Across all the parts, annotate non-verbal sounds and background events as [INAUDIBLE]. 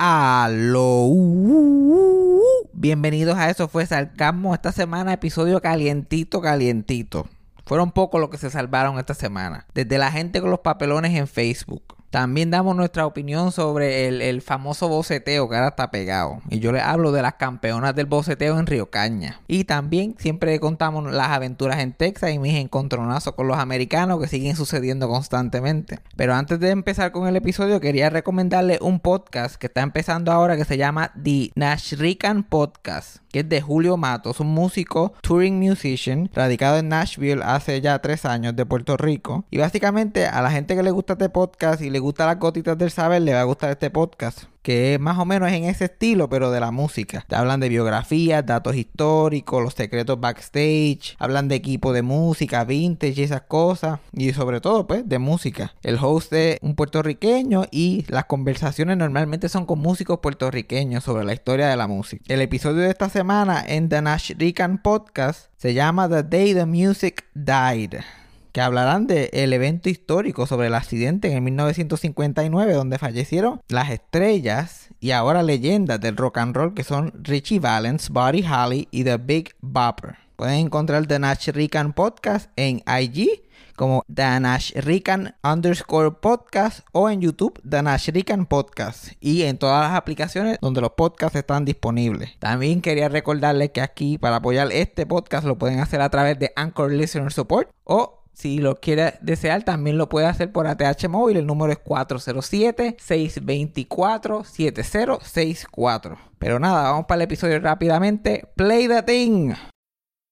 Aló. Bienvenidos a Eso fue Sarcasmo. Esta semana, episodio calientito, calientito. Fueron pocos los que se salvaron esta semana. Desde la gente con los papelones en Facebook. También damos nuestra opinión sobre el, famoso boceteo que ahora está pegado. Y yo les hablo de las campeonas del boceteo en Río Caña. Y también siempre contamos las aventuras en Texas y mis encontronazos con los americanos que siguen sucediendo constantemente. Pero antes de empezar con el episodio, quería recomendarle un podcast que está empezando ahora que se llama The Nashrican Podcast que es de Julio Matos, un músico, touring musician, radicado en Nashville hace ya tres años de Puerto Rico. Y básicamente a la gente que le gusta este podcast y le gusta las gotitas del saber, le va a gustar este podcast que más o menos en ese estilo, pero de la música. Hablan de biografías, datos históricos, los secretos backstage, hablan de equipo de música, vintage y esas cosas, y sobre todo, pues, de música. El host es un puertorriqueño y las conversaciones normalmente son con músicos puertorriqueños sobre la historia de la música. El episodio de esta semana en The Nash Rican Podcast se llama The Day the Music Died que hablarán del evento histórico sobre el accidente en 1959 donde fallecieron las estrellas y ahora leyendas del rock and roll que son Richie Valens, Buddy Holly y The Big Bopper. Pueden encontrar The Nash Rican Podcast en IG como The Nash Rican underscore podcast o en YouTube The Nash Rican Podcast y en todas las aplicaciones donde los podcasts están disponibles. También quería recordarles que aquí para apoyar este podcast lo pueden hacer a través de Anchor Listener Support o si lo quiere desear, también lo puede hacer por ATH móvil. El número es 407-624-7064. Pero nada, vamos para el episodio rápidamente. Play the thing.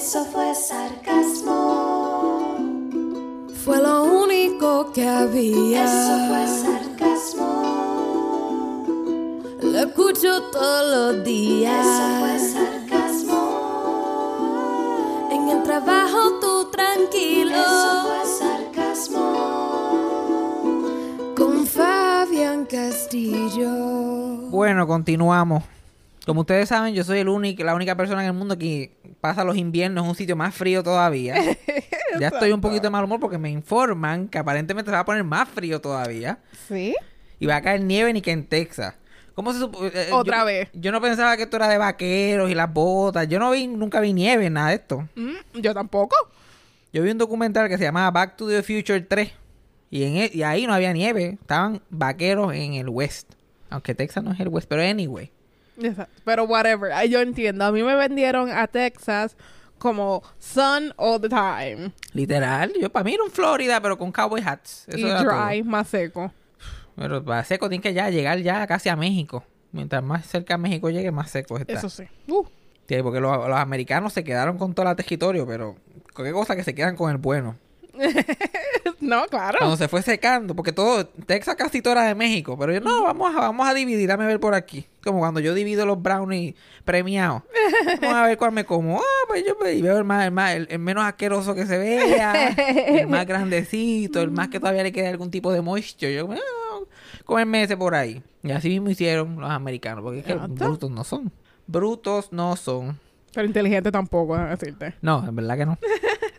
Eso fue sarcasmo. Fue lo único que había. Eso fue sarcasmo. Lo escucho todos los días. Eso fue sarcasmo. En el trabajo tú tranquilo. Eso fue sarcasmo. Con Fabián Castillo. Bueno, continuamos. Como ustedes saben, yo soy el único, la única persona en el mundo que pasa los inviernos en un sitio más frío todavía. [LAUGHS] ya estoy un poquito de mal humor porque me informan que aparentemente se va a poner más frío todavía. ¿Sí? Y va a caer nieve ni que en Texas. ¿Cómo se eh, eh, Otra yo- vez. Yo no pensaba que esto era de vaqueros y las botas. Yo no vi, nunca vi nieve, nada de esto. Mm, yo tampoco. Yo vi un documental que se llamaba Back to the Future 3. Y, en e- y ahí no había nieve. Estaban vaqueros en el West. Aunque Texas no es el West, pero anyway. Exacto. Pero whatever. Ay, Yo entiendo. A mí me vendieron a Texas como sun all the time. Literal. Yo para mí era un Florida, pero con cowboy hats. Eso y dry, todo. más seco. Pero para seco tiene que ya llegar ya casi a México. Mientras más cerca a México llegue, más seco está. Eso sí. Uh, Sí, porque los, los americanos se quedaron con todo el territorio, pero qué cosa que se quedan con el bueno. [LAUGHS] no, claro. Cuando se fue secando, porque todo, Texas casi todo era de México, pero yo, no, vamos a, vamos a dividir, dame ver por aquí. Como cuando yo divido los brownies premiados. [LAUGHS] Vamos a ver cuál me como. Ah, pues yo pues, y veo el más, el más, el, el menos asqueroso que se vea, el más [LAUGHS] grandecito, el más que todavía le queda algún tipo de moisture. Yo, ah, comerme ese por ahí. Y así mismo hicieron los americanos, porque es que brutos no son. Brutos no son. Pero inteligente tampoco, decirte. No, en verdad que no.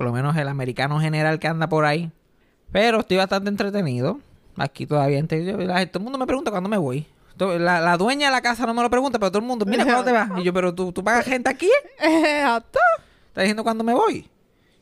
Por lo menos el americano general que anda por ahí. Pero estoy bastante entretenido. Aquí todavía. la- todo el mundo me pregunta cuándo me voy. La, la dueña de la casa no me lo pregunta, pero todo el mundo, mira, ¿cuándo te vas? Y yo, pero tú, tú pagas gente aquí. [LAUGHS] Exacto. ¿Estás diciendo cuándo me voy?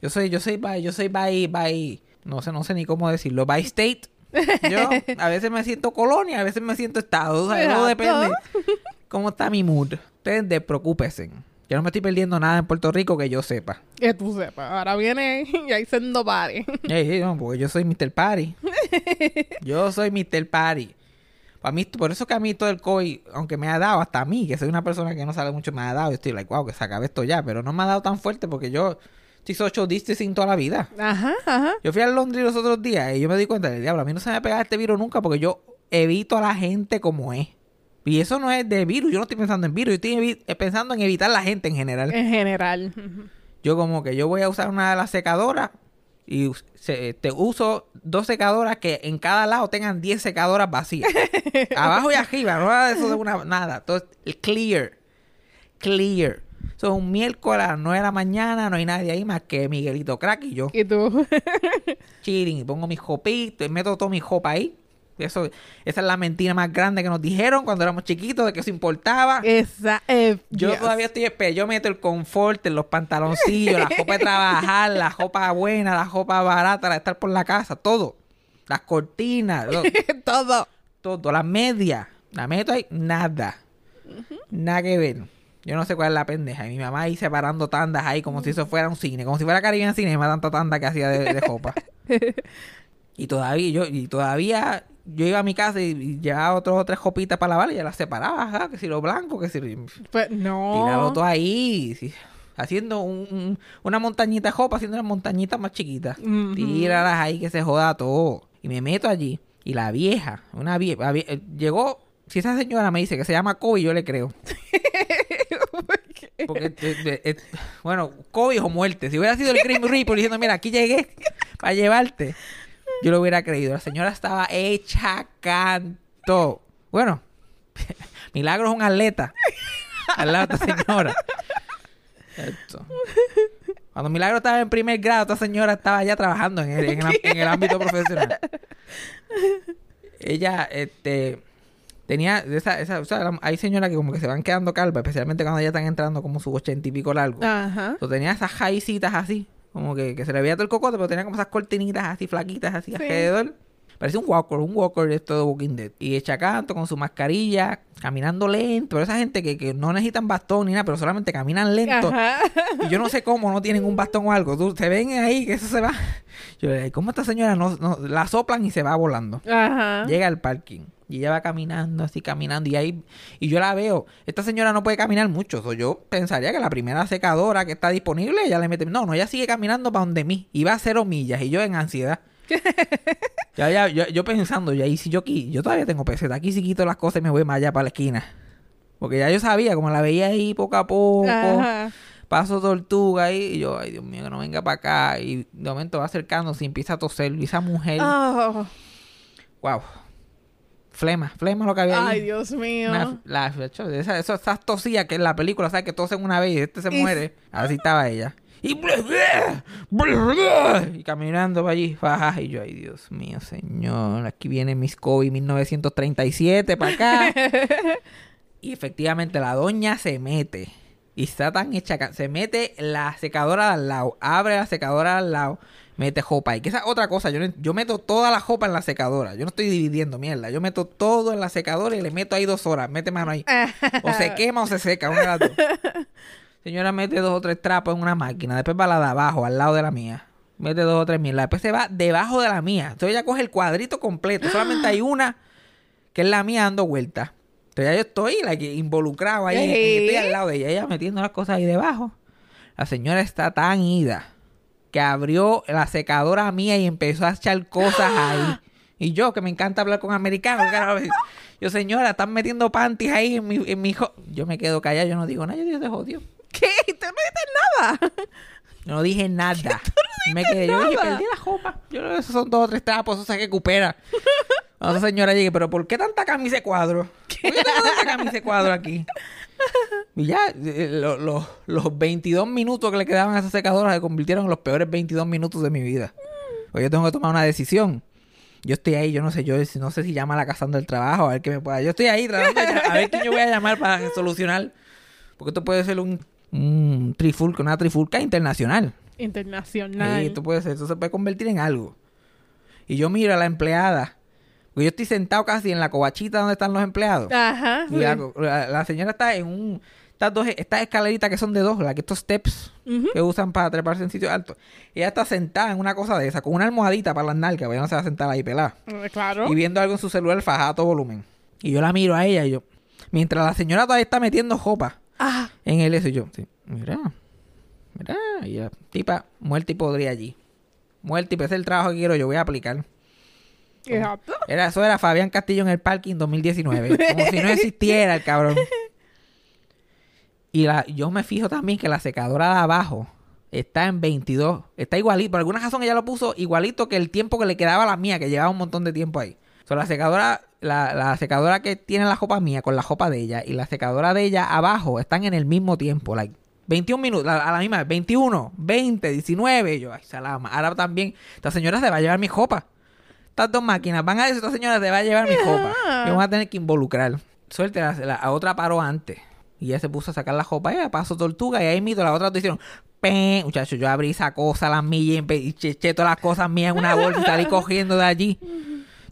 Yo soy, yo soy by, yo soy by, by, no sé, no sé ni cómo decirlo, by state. [LAUGHS] Yo a veces me siento colonia, a veces me siento estado, o sea, todo depende [LAUGHS] cómo está mi mood. Ustedes despreocúpense. Yo no me estoy perdiendo nada en Puerto Rico que yo sepa. Que tú sepas. Ahora viene [LAUGHS] y ahí sendo party. [LAUGHS] Ey, ey, no, porque yo soy Mr. Party. [LAUGHS] yo soy Mr. Party. Para mí, por eso que a mí todo el COI, aunque me ha dado hasta a mí, que soy una persona que no sabe mucho, me ha dado. Estoy like, wow, que se acabe esto ya. Pero no me ha dado tan fuerte porque yo estoy social distancing toda la vida. Ajá, ajá. Yo fui a Londres los otros días y yo me di cuenta del diablo. A mí no se me ha pegado este virus nunca porque yo evito a la gente como es. Y eso no es de virus, yo no estoy pensando en virus, yo estoy eh, pensando en evitar la gente en general. En general. Yo como que yo voy a usar una de las secadoras y se- te uso dos secadoras que en cada lado tengan 10 secadoras vacías. [LAUGHS] Abajo y arriba, no nada de eso de una, nada. Entonces, el clear. Clear. Eso es un miércoles a las 9 de la mañana, no hay nadie ahí más que Miguelito Crack y yo. Y tú. [LAUGHS] chilling y pongo mi jopito y meto todo mi jopa ahí. Eso, esa es la mentira más grande que nos dijeron cuando éramos chiquitos de que eso importaba. Esa. eh, Yo yes. todavía estoy espe- yo meto el confort en los pantaloncillos, la ropa de trabajar, la ropa buena, la ropa barata, la de estar por la casa, todo. Las cortinas, lo- [LAUGHS] Todo. todo, las medias. La meto ahí, nada. Nada que ver. Yo no sé cuál es la pendeja. Y mi mamá ahí separando tandas ahí como si eso fuera un cine, como si fuera Caribbean Cinema, tanta tanda que hacía de, de ropa. [LAUGHS] y todavía, yo, y todavía yo iba a mi casa y, llevaba otras o tres jopitas para lavar y ya las separaba, ajá, que si lo blanco, que si Pues no. tirarlo todo ahí, sí, haciendo un- un- una montañita jopa, haciendo unas montañitas más chiquitas. Ujú. Tíralas ahí que se joda todo. Y me meto allí. Y la vieja, una vieja, llegó, si esa señora me dice que se llama Kobe, yo le creo. [LAUGHS] Porque, eh, eh, eh, bueno, COVID o muerte. Si hubiera sido el Grim Reaper diciendo, mira, aquí llegué para llevarte, yo lo hubiera creído. La señora estaba hecha canto. Bueno, [LAUGHS] Milagro es un atleta [LAUGHS] al lado de esta señora. Esto. Cuando Milagro estaba en primer grado, esta señora estaba ya trabajando en el, en el- en el ámbito profesional. Ella, este, tenía esa, esa, o sea, hay señoras que como que se van quedando calvas, especialmente cuando ya están entrando como sus ochenta y pico largo. Ajá. So, tenía esas jaicitas así, como que, que se le veía todo el cocote, pero tenía como esas cortinitas así flaquitas así alrededor. Parecía un walker, un walker de esto de Walking Dead. Y echa canto con su mascarilla, caminando lento. Pero esa gente que, que no necesitan bastón ni nada, pero solamente caminan lento. Ajá. Y yo no sé cómo no tienen un bastón o algo. Tú, se ven ahí que eso se va. [LAUGHS] Yo le digo, ¿cómo esta señora no, no- la soplan y se va volando? Ajá. Llega al parking y ella va caminando así caminando y ahí y yo la veo esta señora no puede caminar mucho so, yo pensaría que la primera secadora que está disponible ella le mete no no ella sigue caminando para donde mí y va a cero millas y yo en ansiedad [LAUGHS] ya, ya, yo, yo pensando ya y si yo aquí yo todavía tengo peseta aquí si quito las cosas y me voy más allá para la esquina porque ya yo sabía como la veía ahí poco a poco Ajá. paso tortuga ahí y yo ay Dios mío que no venga para acá y de momento va acercándose y empieza a toser y esa mujer Oh. Wow. Flema, flema lo que había ahí. Ay, Dios mío. Una- la, hecho, esa, eso, esas tosías que en la película, ¿sabes? Que tosen una vez y este se Y- muere. Así estaba ella. Y, y caminando para allí. Y yo, ay, Dios mío, señor. Aquí viene Miss Kobe 1937 para acá. [LAUGHS] y efectivamente la doña se mete. Y está tan hecha. Se mete la secadora al lado. Abre la secadora al lado. Mete jopa. Y que esa es otra cosa. Yo, yo meto toda la jopa en la secadora. Yo no estoy dividiendo mierda. Yo meto todo en la secadora y le meto ahí dos horas. Mete mano ahí. O se [LAUGHS] quema o se seca. Una de las dos. Señora mete dos o tres trapos en una máquina. Después va la de abajo, al lado de la mía. Mete dos o tres mil. Después se va debajo de la mía. Entonces ella coge el cuadrito completo. Solamente hay una que es la mía dando vueltas. Entonces ya yo estoy like, involucrado ahí. en- Estoy al lado de ella. Ella metiendo las cosas ahí debajo. La señora está tan ida que abrió la secadora mía y empezó a echar cosas ahí. Y yo, que me encanta hablar con americanos, yo, señora, están metiendo panties ahí en mi, en mi jo-". Yo me quedo callado, yo no digo nada, yo digo, te jodió. ¿Qué? ¿Tú no dices nada? Yo no dije nada. me quedé, yo dije, nada. perdí la jopa. Yo que esos son dos o tres trapos, eso se recupera. Cuando esa señora llegue, pero ¿por qué tanta camisa de cuadro? ¿Por qué tanta camisa de cuadro aquí? Y ya, eh, lo- lo- los 22 minutos que le quedaban a esa secadora se convirtieron en los peores 22 minutos de mi vida. Porque yo tengo que tomar una decisión. Yo estoy ahí, yo no sé, yo no sé si llama a la casando del trabajo, a ver qué me pueda. Yo estoy ahí tratando de a ver quién yo voy a llamar para [LAUGHS] solucionar. Porque esto puede ser un, un trifulca, una trifulca internacional. Internacional. Sí, esto puede ser, esto se puede convertir en algo. Y yo miro a la empleada. Porque yo estoy sentado casi en la covachita donde están los empleados. Ajá. Y la, la- la señora está en un. Estas dos, estas escaleritas que son de dos, las que estos steps que usan para treparse en sitios altos. Ella está sentada en una cosa de esa, con una almohadita para las nalgas, porque ella no se va a sentar ahí pelada. Eh, Claro. Y viendo algo en su celular a todo volumen. Y yo la miro a ella y yo. Mientras la señora todavía está metiendo jopa Ah. en el eso, y yo, sí, mira, mira, y la tipa, muerta y podría allí. Muerta y ese es el trabajo que quiero, yo voy a aplicar. Exacto. Era, eso era Fabián Castillo en el parking 2019. Como si no existiera el cabrón. Y la, yo me fijo también que la secadora de abajo está en 22. Está igualito. Por alguna razón ella lo puso igualito que el tiempo que le quedaba a la mía, que llevaba un montón de tiempo ahí. O sea, la secadora, la, la secadora que tiene la jopa mía con la jopa de ella y la secadora de ella abajo están en el mismo tiempo. Like, 21 minutos, a la misma vez, 21, 20, 19. Y yo, ay, salama. Ahora también, esta señora se va a llevar mi jopa. Estas dos máquinas van a decir, esta señora se va a llevar mi jopa. Yo voy a tener que involucrar. Suerte, la, la- a otra paró antes. Y ella se puso a sacar la jopa, ella pasó tortuga y ahí mito la otra te hicieron, ¡pem! Muchachos, yo abrí esa cosa, las millas, y empe- y che- eché todas las cosas mías en una bolsa y salí [LAUGHS] cogiendo de allí.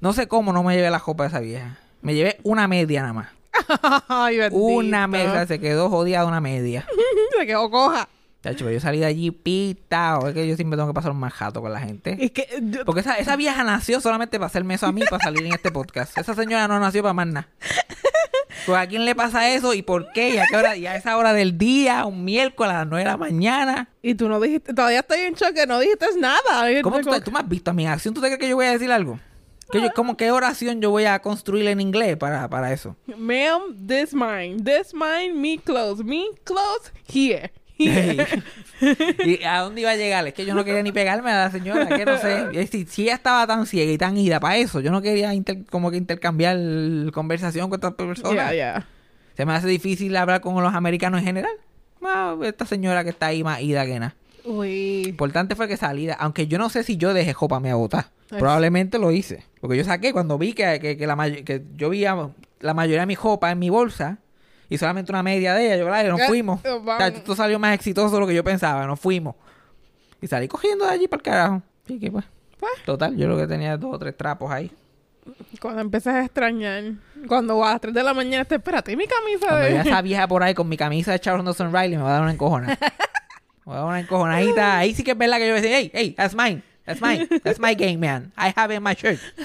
No sé cómo no me llevé la jopa de esa vieja. Me llevé una media nada más. [LAUGHS] Ay. Una media, se quedó jodida una media. [LAUGHS] Se quedó coja. Chacho, yo salí de allí pitado. Es que yo siempre tengo que pasar un más jato con la gente. Es que yo- Porque esa, esa vieja nació solamente para hacerme eso a mí, para salir en este podcast. Esa señora no nació para más nada. Pues a quién le pasa eso y por qué y a qué hora y a esa hora del día, un miércoles a las 9 de la mañana. y tú no dijiste, todavía estoy en shock que no dijiste nada. ¿Cómo tú, tú me has visto a mi acción? ¿Tú te crees que yo voy a decir algo? ¿Que yo, ¿Cómo qué oración yo voy a construir en inglés para, para eso? Ma'am, this mine. This mine, me close. Me close, here. [LAUGHS] ¿Y a dónde iba a llegar? Es que yo no quería ni pegarme a la señora, que no sé. [LAUGHS] Si, si ella estaba tan ciega y tan ida para eso, yo no quería inter- como que intercambiar conversación con otras personas. Ya, ya. Se me hace difícil hablar con los americanos en general. Ah, esta señora que está ahí más ida que nada. Uy. Importante fue que salida, aunque yo no sé si yo dejé jopa me a botar. Ay. Probablemente lo hice. Porque yo saqué cuando vi que, que, que la que yo vi a- la mayoría de mi jopa en mi bolsa y solamente una media de ella. Yo, claro, nos Eh, fuimos. O sea, esto salió más exitoso de lo que yo pensaba. Nos fuimos. Y salí cogiendo de allí para el carajo. Así que pues. Pues. Total, yo lo que tenía dos o tres trapos ahí. Cuando empiezas a extrañar. Cuando a las 3 de la mañana te espérate, mi camisa de. [LAUGHS] esa vieja por ahí con mi camisa de Charles Nelson Riley, me va a dar una encojona. me va a dar una encojonadita. Ahí sí que es verdad que yo voy a decir, hey, hey, that's mine. That's mine. That's my game, man. I have it in my shirt. [LAUGHS]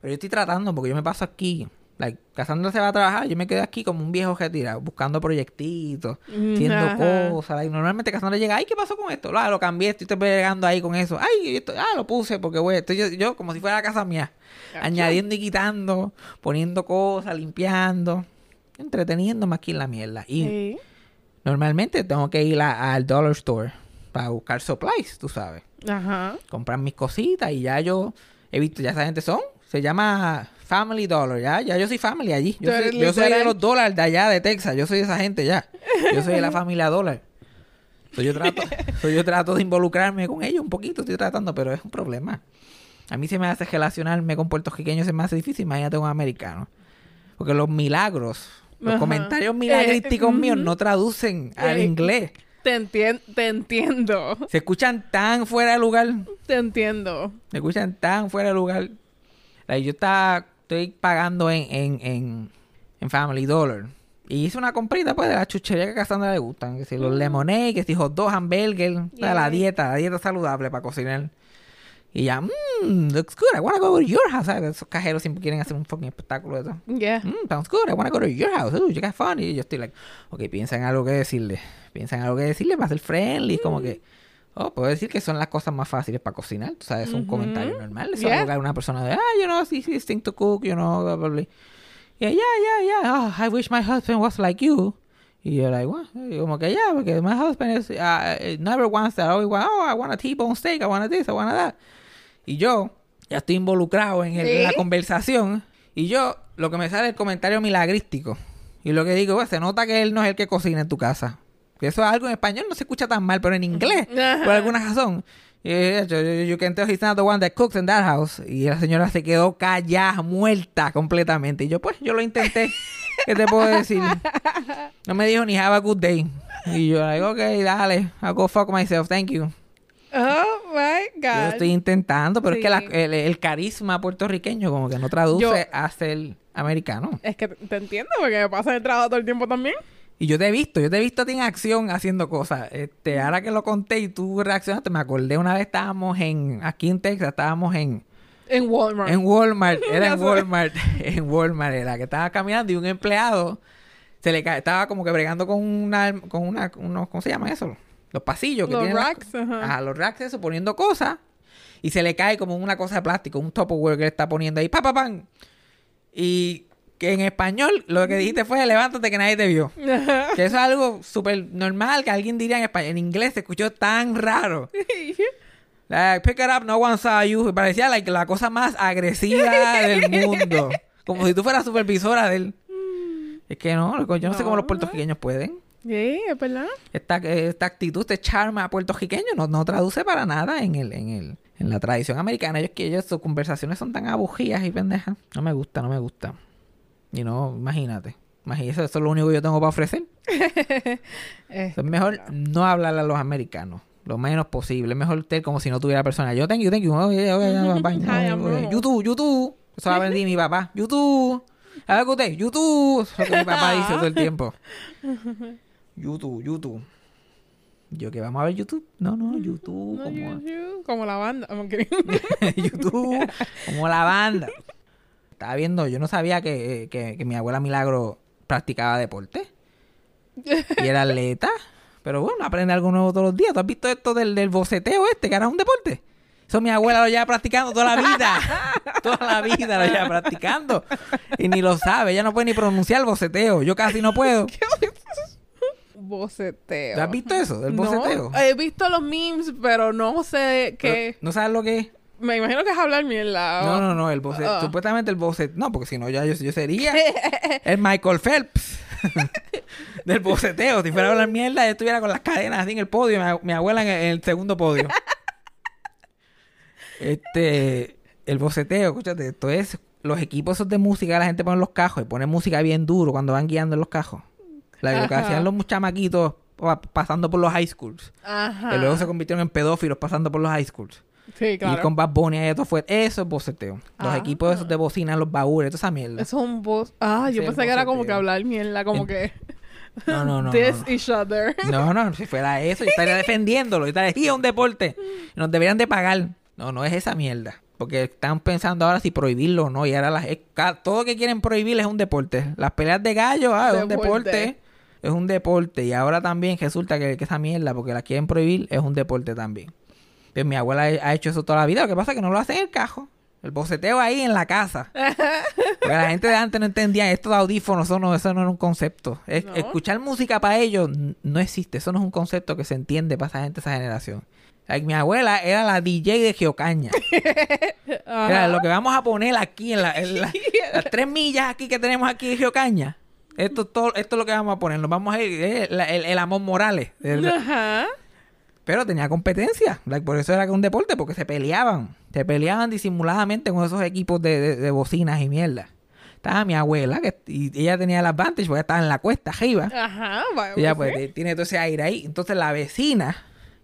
Pero yo estoy tratando porque yo me paso aquí. Like, Cassandra se va a trabajar, yo me quedo aquí como un viejo retirado, buscando proyectitos, haciendo Ajá. cosas. like, normalmente Cassandra llega, ay, ¿qué pasó con esto? Ah, lo cambié, estoy pegando ahí con eso. Ay, esto, ah, lo puse porque, güey, estoy yo, yo como si fuera la casa mía. Añadiendo y quitando, poniendo cosas, limpiando, entreteniéndome aquí en la mierda. Y Sí. normalmente tengo que ir a- al dollar store para buscar supplies, tú sabes. Ajá. Comprar mis cositas y ya yo he visto, ya esa gente son, se llama Family Dollar, ya, ya yo soy family allí. Yo soy, yo soy de los dólares de allá de Texas, yo soy de esa gente ya. Yo soy de la [LAUGHS] familia dólar. So, yo, trato, so, yo trato de involucrarme con ellos un poquito, estoy tratando, pero es un problema. A mí se me hace relacionarme con puertorriqueños, se me hace difícil, imagínate un americano. Porque los milagros, los Ajá. comentarios milagrísticos Eh, míos ujú. no traducen al Eh, inglés. Te, entien- te entiendo. Se escuchan tan fuera de lugar. Te entiendo. Se escuchan tan fuera de lugar. Like, yo estaba, estoy pagando en, en, en, en Family Dollar. Y hice una comprita pues de la chuchería que a Cassandra le gustan. Que si los lemonade, que si hot dog, hamburger. sea, la Yeah. dieta, la dieta saludable para cocinar. Y ya, mmm, looks good. I wanna go to your house. ¿sabes? Esos cajeros siempre quieren hacer un fucking espectáculo de eso. Yeah. Mm, sounds good. I wanna go to your house. Ooh, you got fun. Y yo estoy like, ok, piensa en algo que decirle. Piensa en algo que decirle para ser friendly. Como que, oh, puedo decir que son las cosas más fáciles para cocinar. Tú sabes, es un comentario normal. Eso Yeah. que una persona de, ah, you know, sí, sí, think to cook, you know, blah, blah, blah. Yeah, yeah, yeah, yeah. Oh, I wish my husband was like you. Y yo, like, what? Y como que, yeah, porque my husband is, uh, never wants that. Always want, oh, I want a T-bone steak, I want this, I want that. Y yo ya estoy involucrado en, el- en la ¿Sí? conversación. Y yo, lo que me sale es el comentario milagrístico. Y lo que digo, pues, se nota que él no es el que cocina en tu casa. Eso es algo en español, no se escucha tan mal, pero en inglés, por alguna razón. Y yo, yo, you can tell he's not the one that cooks in that house. Y la señora se quedó callada, muerta completamente. Y yo, pues, yo lo intenté. [LAUGHS] ¿Qué te puedo decir? No me dijo ni have a good day. Y yo, like, ok, dale, I'll go fuck myself, thank you. Oh my Yo God. estoy intentando, pero es que la- Sí. el, el carisma puertorriqueño como que no traduce Yo- a ser americano. Es que te entiendo porque me pasa el trabajo todo el tiempo también. Y yo te he visto, yo te he visto a ti en acción haciendo cosas. Este, ahora que lo conté y tú reaccionaste, me acordé una vez estábamos en, aquí en Texas, estábamos en, En Walmart. en Walmart, era en. [LAUGHS] Walmart, [LAUGHS] en Walmart era, que estaba caminando y un empleado se le estaba como que bregando con una, con una, unos, ¿cómo se llama eso? Los pasillos que Los tienen las- racks, ajá. Ajá, los racks, eso, poniendo cosas. y se le cae como una cosa de plástico, un Tupperware que le está poniendo ahí, pa, pa, pam. Y que en español lo que dijiste fue levántate que nadie te vio. [LAUGHS] que eso es algo súper normal que alguien diría en español. En inglés se escuchó tan raro. [LAUGHS] Like, pick it up, no one saw you. Me Parecía like, la cosa más agresiva del mundo. [LAUGHS] Como si tú fueras supervisora del... Es que no, yo no, sé cómo los puertorriqueños pueden. Sí, es verdad. Esta, esta actitud, este charme a puertorriqueño no, no traduce para nada en el, en el, en la tradición americana. Ellos que ellos, sus conversaciones son tan abujías y pendejas. No me gusta, no me gusta. Y no, imagínate. Imagínate, eso es lo único que yo tengo para ofrecer. [LAUGHS] Es mejor no hablarle a los americanos. Lo menos posible. Es mejor usted como si no tuviera persona. Yo thank you, thank you. YouTube, YouTube. Eso lo aprendí mi papá. [LAUGHS] YouTube. A ver usted, YouTube. Eso es lo que mi papá dice todo el tiempo. [LAUGHS] YouTube, YouTube. Yo que vamos a ver YouTube. No, no, YouTube. No, como, you- you, como la banda. YouTube. Como la banda. Estaba viendo, yo no sabía que, que, que mi abuela Milagro practicaba deporte. Y era atleta. Pero bueno, aprende algo nuevo todos los días. ¿Tú has visto esto del, del boceteo este, que ahora es un deporte? Eso mi abuela lo lleva practicando toda la vida. [LAUGHS] toda la vida lo lleva practicando. Y ni lo sabe. Ella no puede ni pronunciar el boceteo. Yo casi no puedo. [LAUGHS] Boceteo. ¿Tú has visto eso, del No, boceteo? he visto los memes, pero no sé qué. ¿No sabes lo que es? Me imagino que es hablar mierda. No, no, no, el boceteo. Ah. Supuestamente el boceteo. No, porque si no, ya yo, yo sería [LAUGHS] el Michael Phelps [LAUGHS] del boceteo. Si fuera a hablar mierda, yo estuviera con las cadenas así en el podio, mi, mi abuela en el, en el segundo podio. [LAUGHS] este, el boceteo, escúchate, esto es los equipos esos de música, la gente pone los cajos y pone música bien duro cuando van guiando en los cajos. La, lo que hacían los chamaquitos pa- pasando por los high schools. Ajá. Que luego se convirtieron en pedófilos pasando por los high schools. Sí, Y claro. con Bad Bunny y eso fue... Eso es boceteo. Los Ah. equipos esos de bocina, los baúles, toda esa mierda. Eso es un voz. Ah, yo pensé que era como que hablar mierda, como En- que. No, no, no. This [LAUGHS] no, each other. no. No, no, si fuera eso, yo estaría defendiéndolo. Yo estaría, "Sí, es un deporte. Nos deberían de pagar. No, no es esa mierda. Porque están pensando ahora si prohibirlo o no. Y ahora las, todo lo que quieren prohibir es un deporte. Las peleas de gallo, ah, es un Deporte. deporte. Es un deporte. Y ahora también resulta que, que esa mierda, porque la quieren prohibir, es un deporte también. Pues mi abuela ha hecho eso toda la vida. Lo que pasa es que no lo hace en el cajo. El boceteo ahí en la casa. [LAUGHS] Porque la gente de antes no entendía esto de audífonos, eso no, eso no era un concepto. Es- No. Escuchar música para ellos no existe. Eso no es un concepto que se entiende para esa gente, esa generación. Like, mi abuela era la DJ de Geocaña. [LAUGHS] Era lo que vamos a poner aquí en, la, en la- [LAUGHS] las tres millas aquí que tenemos aquí de Geocaña. Esto, todo, esto es lo que vamos a poner. Nos vamos a ir. eh, la- el, el amor Morales. El- Ajá. Pero tenía competencia. Like, por eso era que un deporte, porque se peleaban. Se peleaban disimuladamente con esos equipos de, de- de bocinas y mierda. Estaba mi abuela, que y ella tenía el advantage porque estaba en la cuesta arriba. Ajá. va- Ella pues, tiene todo ese aire ahí. Entonces la vecina,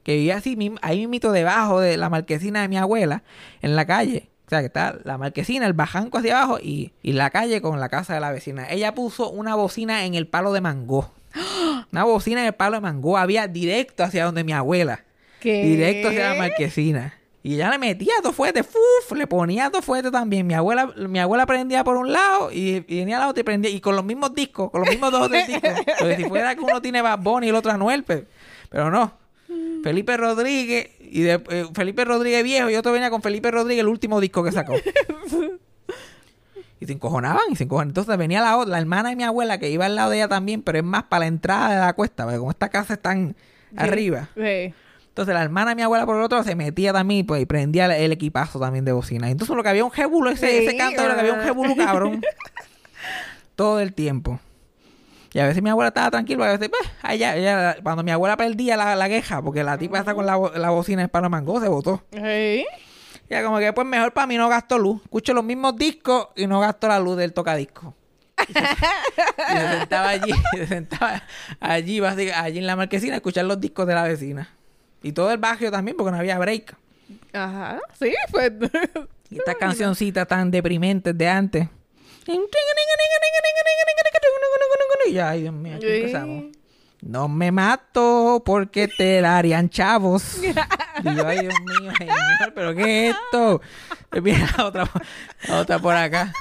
que vivía así, ahí mismo debajo de la marquesina de mi abuela, en la calle. O sea, que está la marquesina, el bajanco hacia abajo y, y la calle con la casa de la vecina. Ella puso una bocina en el palo de mango. Una bocina el palo de mango. Había directo hacia donde mi abuela. ¿Qué? Directo hacia la marquesina. Y ella le metía dos fuertes, ¡fuf! le ponía dos fuertes también. Mi abuela, mi abuela prendía por un lado y, y venía la otra y prendía. Y con los mismos discos, con los mismos dos o tres discos. [LAUGHS] Porque si fuera que uno tiene Bad Bunny y el otro Anuel, pe- pero no. Felipe Rodríguez, y de, eh, Felipe Rodríguez viejo, y otro venía con Felipe Rodríguez, el último disco que sacó. [LAUGHS] Y se encojonaban, y se encojonaban. Entonces venía la otra, la hermana de mi abuela, que iba al lado de ella también, pero es más para la entrada de la cuesta, porque como esta casa están arriba. Sí. Entonces la hermana de mi abuela por el otro se metía también pues, y prendía el, el equipazo también de bocina. Entonces lo que había un jebulo, ese, Sí, ese canto, lo que había un ah. jebulo cabrón. [LAUGHS] Todo el tiempo. Y a veces mi abuela estaba tranquila, a veces, pues, ya- ella- cuando mi abuela perdía la, la queja, porque la tipa está con la, la bocina en palo mango, se botó. Sí. Ya como que pues mejor para mí no gasto luz. Escucho los mismos discos y no gasto la luz del tocadisco. [LAUGHS] Y se, y se sentaba allí, [LAUGHS] se sentaba allí, básicamente, allí en la marquesina a escuchar los discos de la vecina. Y todo el barrio también, porque no había break. Ajá. Sí, pues. [LAUGHS] Y estas cancioncitas tan deprimentes de antes. Y ya, ay Dios mío, aquí empezamos. No me mato porque te darían chavos. [LAUGHS] Y yo, ay Dios mío, señor, pero ¿qué es esto? Mira, otra, otra por acá.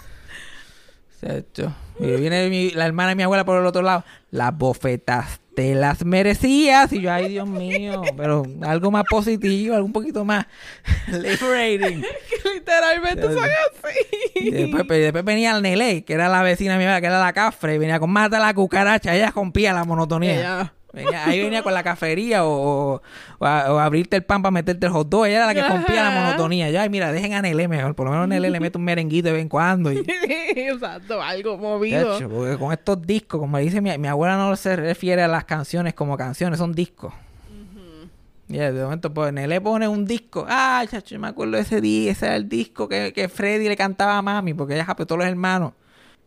Y viene mi- la hermana de mi abuela por el otro lado. Las bofetas te las merecías. Y yo, ay, Dios mío. Pero algo más positivo, algo un poquito más [LAUGHS] liberating. Que [LAUGHS] literalmente son así. Y después, pero después venía el Nele, que era la vecina de mi abuela, que era la cafre. Y venía con mata la cucaracha. Ella rompía la monotonía. Ella- Venía- ahí venía con la cafetería o, abrirte el pan para meterte el hot dog. Ella era la que rompía la monotonía. Ya, mira, dejen a Nelé mejor. Por lo menos Nelé le mete un merenguito de vez en cuando. Y, [LAUGHS] Exacto, algo movido. Porque con estos discos, como dice mi, mi abuela, no se refiere a las canciones como canciones, son discos. Y de momento, pues Nelé pone un disco. Ah, chacho, yo me acuerdo de ese día. Ese era el disco que, que Freddy le cantaba a mami, porque ella, pues, todos los hermanos,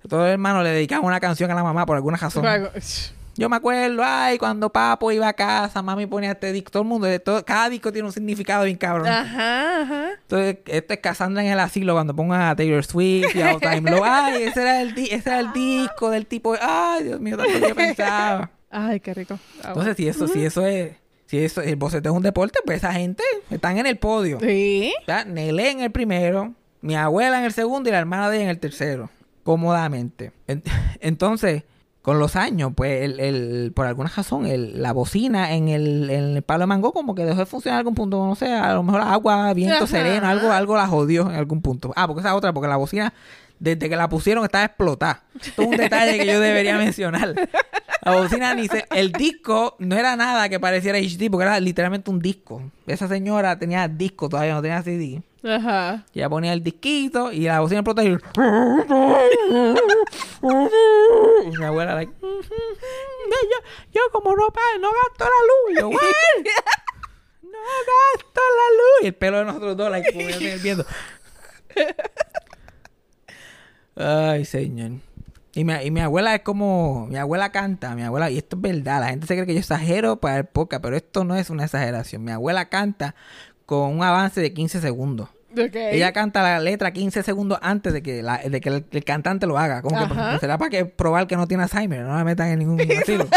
todos los hermanos le dedicaban una canción a la mamá por alguna razón. [LAUGHS] Yo me acuerdo, ay, cuando Papo iba a casa, mami ponía este disco. Todo el mundo, todo, cada disco tiene un significado bien cabrón. Ajá, ajá. Entonces, esto es Cassandra en el asilo cuando pongan a Taylor Swift y a All Time Low. Ay, ese era el, ese era el disco del tipo. Ay, Dios mío, tanto que yo pensaba. [LAUGHS] Ay, qué rico. Ah, Entonces, si eso, si eso es, si eso, el boceteo es un deporte, pues esa gente están en el podio. Sí. O sea, Nelé en el primero, mi abuela en el segundo y la hermana de ella en el tercero. Cómodamente. En- [LAUGHS] Entonces, con los años, pues, el, el- por alguna razón, el- la bocina en el, en el palo de mango como que dejó de funcionar en algún punto. No sé, a lo mejor agua, viento Ajá. sereno, algo, algo la jodió en algún punto. Ah, porque esa otra, porque la bocina, desde que la pusieron, estaba explotada. Esto es un detalle que yo debería [LAUGHS] mencionar. La bocina ni se... El disco no era nada que pareciera HD, porque era literalmente un disco. Esa señora tenía disco, todavía no tenía CD. Ajá. Y ella ponía el disquito y la bocina explotaba y... y mi abuela, like... yo, yo como no, no gasto la luz. Yo, "What? [LAUGHS] No gasto la luz. Y el pelo de nosotros dos, like, como viendo. Ay, señor. Y mi, y mi abuela es como... Mi abuela canta, mi abuela... Y esto es verdad, la gente se cree que yo exagero para el podcast, pero esto no es una exageración. Mi abuela canta con un avance de 15 segundos. Ella canta la letra 15 segundos antes de que, la- de que el, el cantante lo haga. Como que pues, será para que probar que no tiene Alzheimer, no la metan en ningún [LAUGHS] asilo.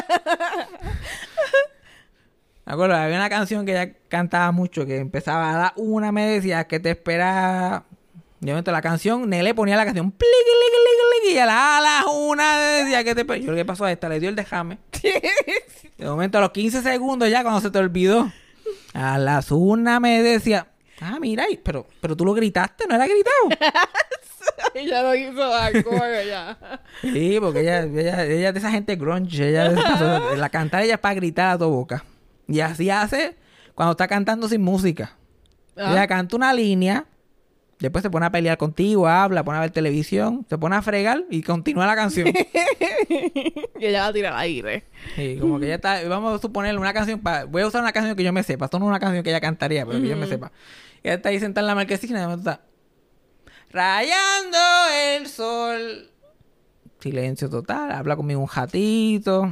Me acuerdo, había una canción que ella cantaba mucho que empezaba a la una, me decía que te espera. De momento la canción, Nele ponía la canción pliqui, liqui, liqui, liqui, y a la, a las una decía que te espera. Yo, ¿qué pasó a esta? Le dio el déjame. [LAUGHS] De momento, a los 15 segundos ya, cuando se te olvidó, a las una me decía, ah, mira, pero, pero tú lo gritaste, ¿no era gritado? [LAUGHS] Ella lo hizo ya. Sí, porque ella, ella, de esa gente grunge, ella de esa- la cantar ella es para gritar a tu boca. Y así hace cuando está cantando sin música. Ah. Ella canta una línea, después se pone a pelear contigo, habla, pone a ver televisión, se pone a fregar y continúa la canción. [LAUGHS] Y ella va a tirar aire. Sí, como que ella está, vamos a suponer una canción, pa- voy a usar una canción que yo me sepa, esto no es una canción que ella cantaría, pero que yo me sepa. Y ella está ahí sentada en la marquesina y está, rayando el sol. Silencio total, habla conmigo un ratito,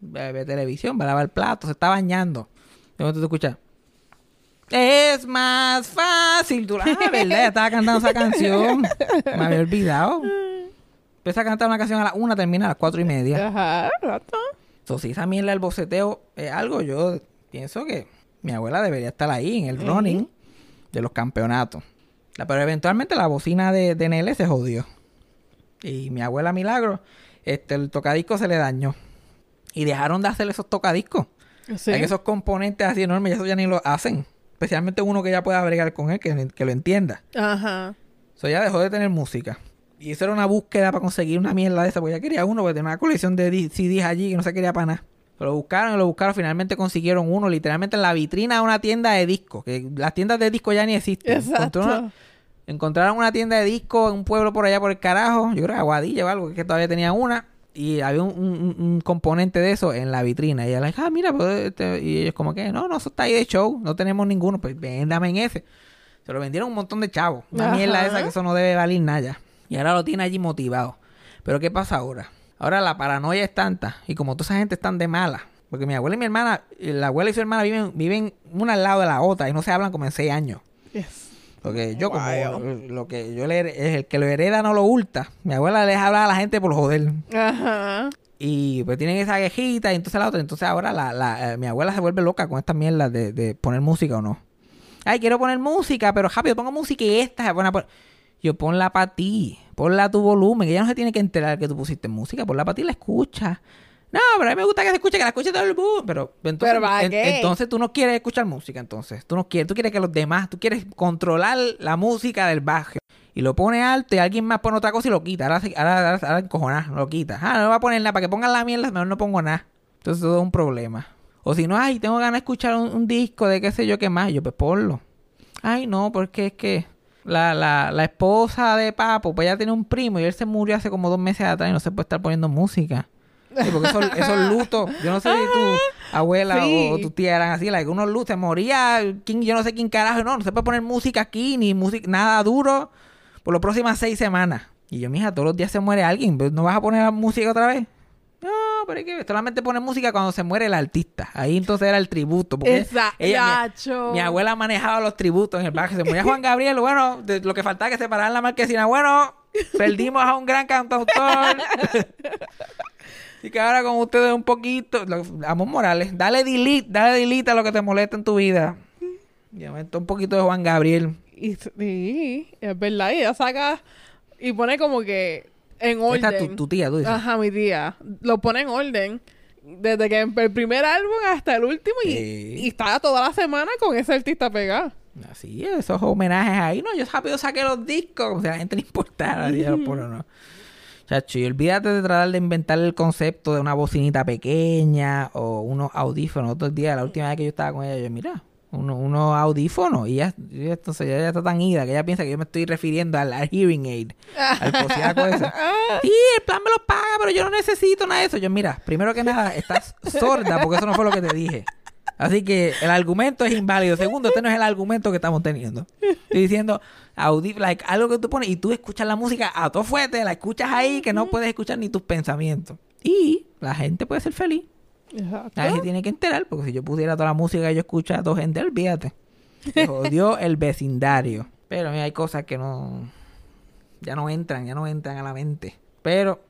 ve, televisión, va a lavar el plato, se está bañando. De momento tú escuchas, es más fácil. Tú, ah, [LAUGHS] verdad, estaba cantando esa canción. Me había olvidado. Empieza a cantar una canción a las una, termina a las cuatro y media. Ajá, exacto. Entonces, si esa mierda del boceteo es algo, yo pienso que mi abuela debería estar ahí en el running de los campeonatos. Pero eventualmente la bocina de, de Nele se jodió. Y mi abuela Milagro, este, el tocadisco se le dañó. Y dejaron de hacer esos tocadiscos. Sí. Ya que esos componentes así enormes, eso ya ni lo hacen. Especialmente uno que ya pueda bregar con él, que, que lo entienda. Ajá. So ya dejó de tener música. Y eso era una búsqueda para conseguir una mierda de esa, porque ya quería uno, porque tenía una colección de CDs allí que no se quería para nada. Lo buscaron y lo buscaron, finalmente consiguieron uno, literalmente en la vitrina de una tienda de discos, que las tiendas de discos ya ni existen. Exacto. Encontraron, encontraron una tienda de discos en un pueblo por allá por el carajo, yo creo que Aguadilla o algo, que todavía tenía una, y había un, un- un componente de eso en la vitrina. Y ella le dije, ah, mira, pues, este", y ellos como que, no, no, eso está ahí de show, no tenemos ninguno, pues véndame en ese. Se lo vendieron un montón de chavos. Una mierda esa que eso no debe valer nada. Y ahora lo tiene allí motivado. Pero ¿qué pasa ahora? Ahora la paranoia es tanta. Y como toda esa gente están de mala. Porque mi abuela y mi hermana, la abuela y su hermana viven, viven una al lado de la otra y no se hablan como en seis años. Yes. Porque yo como Wow. lo que yo le es el que lo hereda no lo hurta. Mi abuela le deja hablar a la gente por joder. Ajá. Y pues tienen esa quejita y entonces la otra. Entonces ahora la, la, eh, mi abuela se vuelve loca con esta mierda de, de poner música o no. Ay, quiero poner música, pero rápido pongo música y esta se pone a poner. Yo ponla para ti. Ponla a tu volumen, que ella no se tiene que enterar que tú pusiste música. Ponla para ti y la escucha. No, pero a mí me gusta que se escuche, que la escuche todo el mundo. Pero entonces, ¿Pero para en- qué? entonces tú no quieres escuchar música, entonces. Tú no quieres, tú quieres que los demás, tú quieres controlar la música del barrio. Y lo pone alto y alguien más pone otra cosa y lo quita. Ahora, ahora, ahora, ahora encojonás, lo quita. Ah, no va a poner nada. Para que pongan la mierda, mejor no pongo nada. Entonces todo es un problema. O si no, ay, tengo ganas de escuchar un, un disco de qué sé yo qué más. Yo, pues ponlo. Ay, no, porque es que la, la, la esposa de Papo, pues ella tiene un primo y él se murió hace como dos meses atrás y no se puede estar poniendo música. Sí, porque esos, esos lutos, yo no sé si tu abuela Sí. o, o tu tía eran así, like, unos lutos, se moría, quién- yo no sé quién carajo, no, no se puede poner música aquí, ni música, nada duro, por las próximas seis semanas. Y yo, mija, todos los días se muere alguien, pues, ¿no vas a poner música otra vez? No, pero es que solamente pone música cuando se muere el artista. Ahí entonces era el tributo. Porque ella, mi- abuela manejaba los tributos en el barrio. Se moría Juan Gabriel. Bueno, de- lo que faltaba que separar la marquesina. Bueno, perdimos a un gran cantautor. [LAUGHS] Así que ahora con ustedes un poquito. Amor Morales, dale delete, dale delete a lo que te molesta en tu vida. Y un poquito de Juan Gabriel. Y sí, es verdad. Y ella saca y pone como que en orden. Esta es tu, tu tía, tú dices. Ajá, mi tía. Lo pone en orden. Desde que el primer álbum hasta el último. Y, Sí. y está toda la semana con ese artista pegado. Así, esos homenajes ahí. No, yo rápido saqué los discos. Como si a la gente le importara. ya lo pone, ¿no? Chacho, y olvídate de tratar de inventar el concepto de una bocinita pequeña o unos audífonos. Otro día, la última vez que yo estaba con ella, yo, mira, uno- unos audífonos. Y ya, y entonces ella ya está tan ida que ella piensa que yo me estoy refiriendo al, al hearing aid, al cosiaco ese. [LAUGHS] Sí, el plan me lo paga, pero yo no necesito nada de eso. Yo, mira, primero que nada, estás sorda porque eso no fue lo que te dije. Así que el argumento es inválido. Segundo, este no es el argumento que estamos teniendo. Estoy diciendo audi like, algo que tú pones y tú escuchas la música a todo fuerte, la escuchas ahí que no puedes escuchar ni tus pensamientos. Y la gente puede ser feliz. Exacto. Nadie se tiene que enterar, porque si yo pusiera toda la música que yo escucho a toda gente, olvídate. Se jodió [LAUGHS] el vecindario. Pero mira, hay cosas que no. Ya no entran, ya no entran a la mente. Pero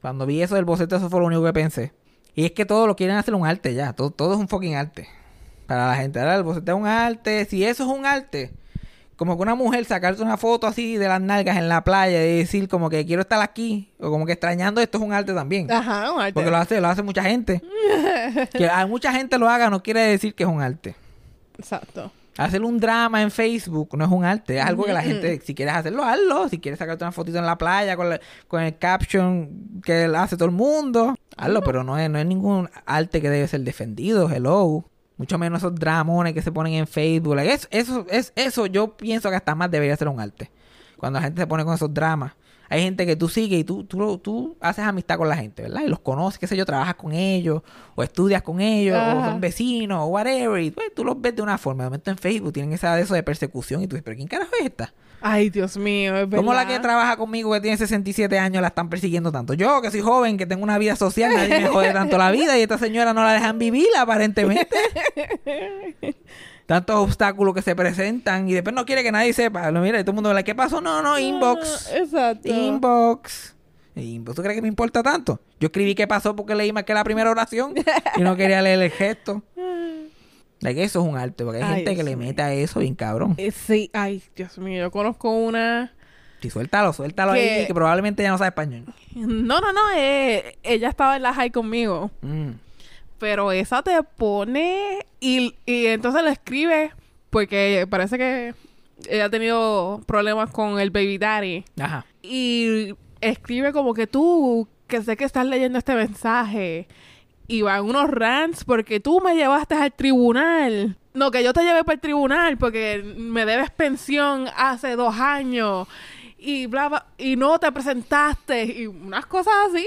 cuando vi eso del boceto, eso fue lo único que pensé. Y es que todo lo quieren hacer un arte ya. Todo, todo es un fucking arte. Para la gente. Ahora el boceto es un arte. Si eso es un arte, como que una mujer sacarse una foto así de las nalgas en la playa y decir como que quiero estar aquí, o como que extrañando esto es un arte también. Ajá, un arte. Porque lo hace, lo hace mucha gente. [LAUGHS] que a mucha gente lo haga no quiere decir que es un arte. Exacto. Hacer un drama en Facebook no es un arte, es algo que la gente, si quieres hacerlo, hazlo. Si quieres sacarte una fotito en la playa con, la- con el caption que hace todo el mundo, hazlo, pero no es, no es ningún arte que debe ser defendido, hello. Mucho menos esos dramones que se ponen en Facebook. like, eso, eso, es, eso yo pienso que hasta más debería ser un arte. Cuando la gente se pone con esos dramas. Hay gente que tú sigues y tú, tú, tú haces amistad con la gente, ¿verdad? Y los conoces, qué sé yo, trabajas con ellos, o estudias con ellos, o son vecinos, o whatever. Y pues, tú los ves de una forma. De momento en Facebook tienen esa de eso de persecución y tú dices, ¿pero quién carajo es esta? Ay, Dios mío, es verdad. ¿Cómo la que trabaja conmigo que tiene 67 años la están persiguiendo tanto? Yo, que soy joven, que tengo una vida social, nadie me jode tanto la vida y esta señora no la dejan vivir aparentemente. [LAUGHS] Tantos obstáculos que se presentan y después no quiere que nadie sepa. Lo mira y todo el mundo ¿qué pasó? No, no, inbox. Exacto. Inbox. Inbox. ¿Tú crees que me importa tanto? Yo escribí qué pasó porque leí más que la primera oración y no quería leer el gesto. Que eso es un arte, porque hay Ay, gente que le mete a eso bien cabrón. Eh, sí, ay, Dios mío, yo conozco una... Si suéltalo, suéltalo Que- ahí, que probablemente ya no sabe español. No, no, no, eh, ella estaba en la high conmigo. Mm. Pero esa te pone y, y entonces le escribe porque parece que ella ha tenido problemas con el baby daddy. Ajá. Y escribe como que tú, que sé que estás leyendo este mensaje. Y van unos rants porque tú me llevaste al tribunal. No, que yo te llevé para el tribunal porque me debes pensión hace dos años. Y bla, bla, y no te presentaste. Y unas cosas así.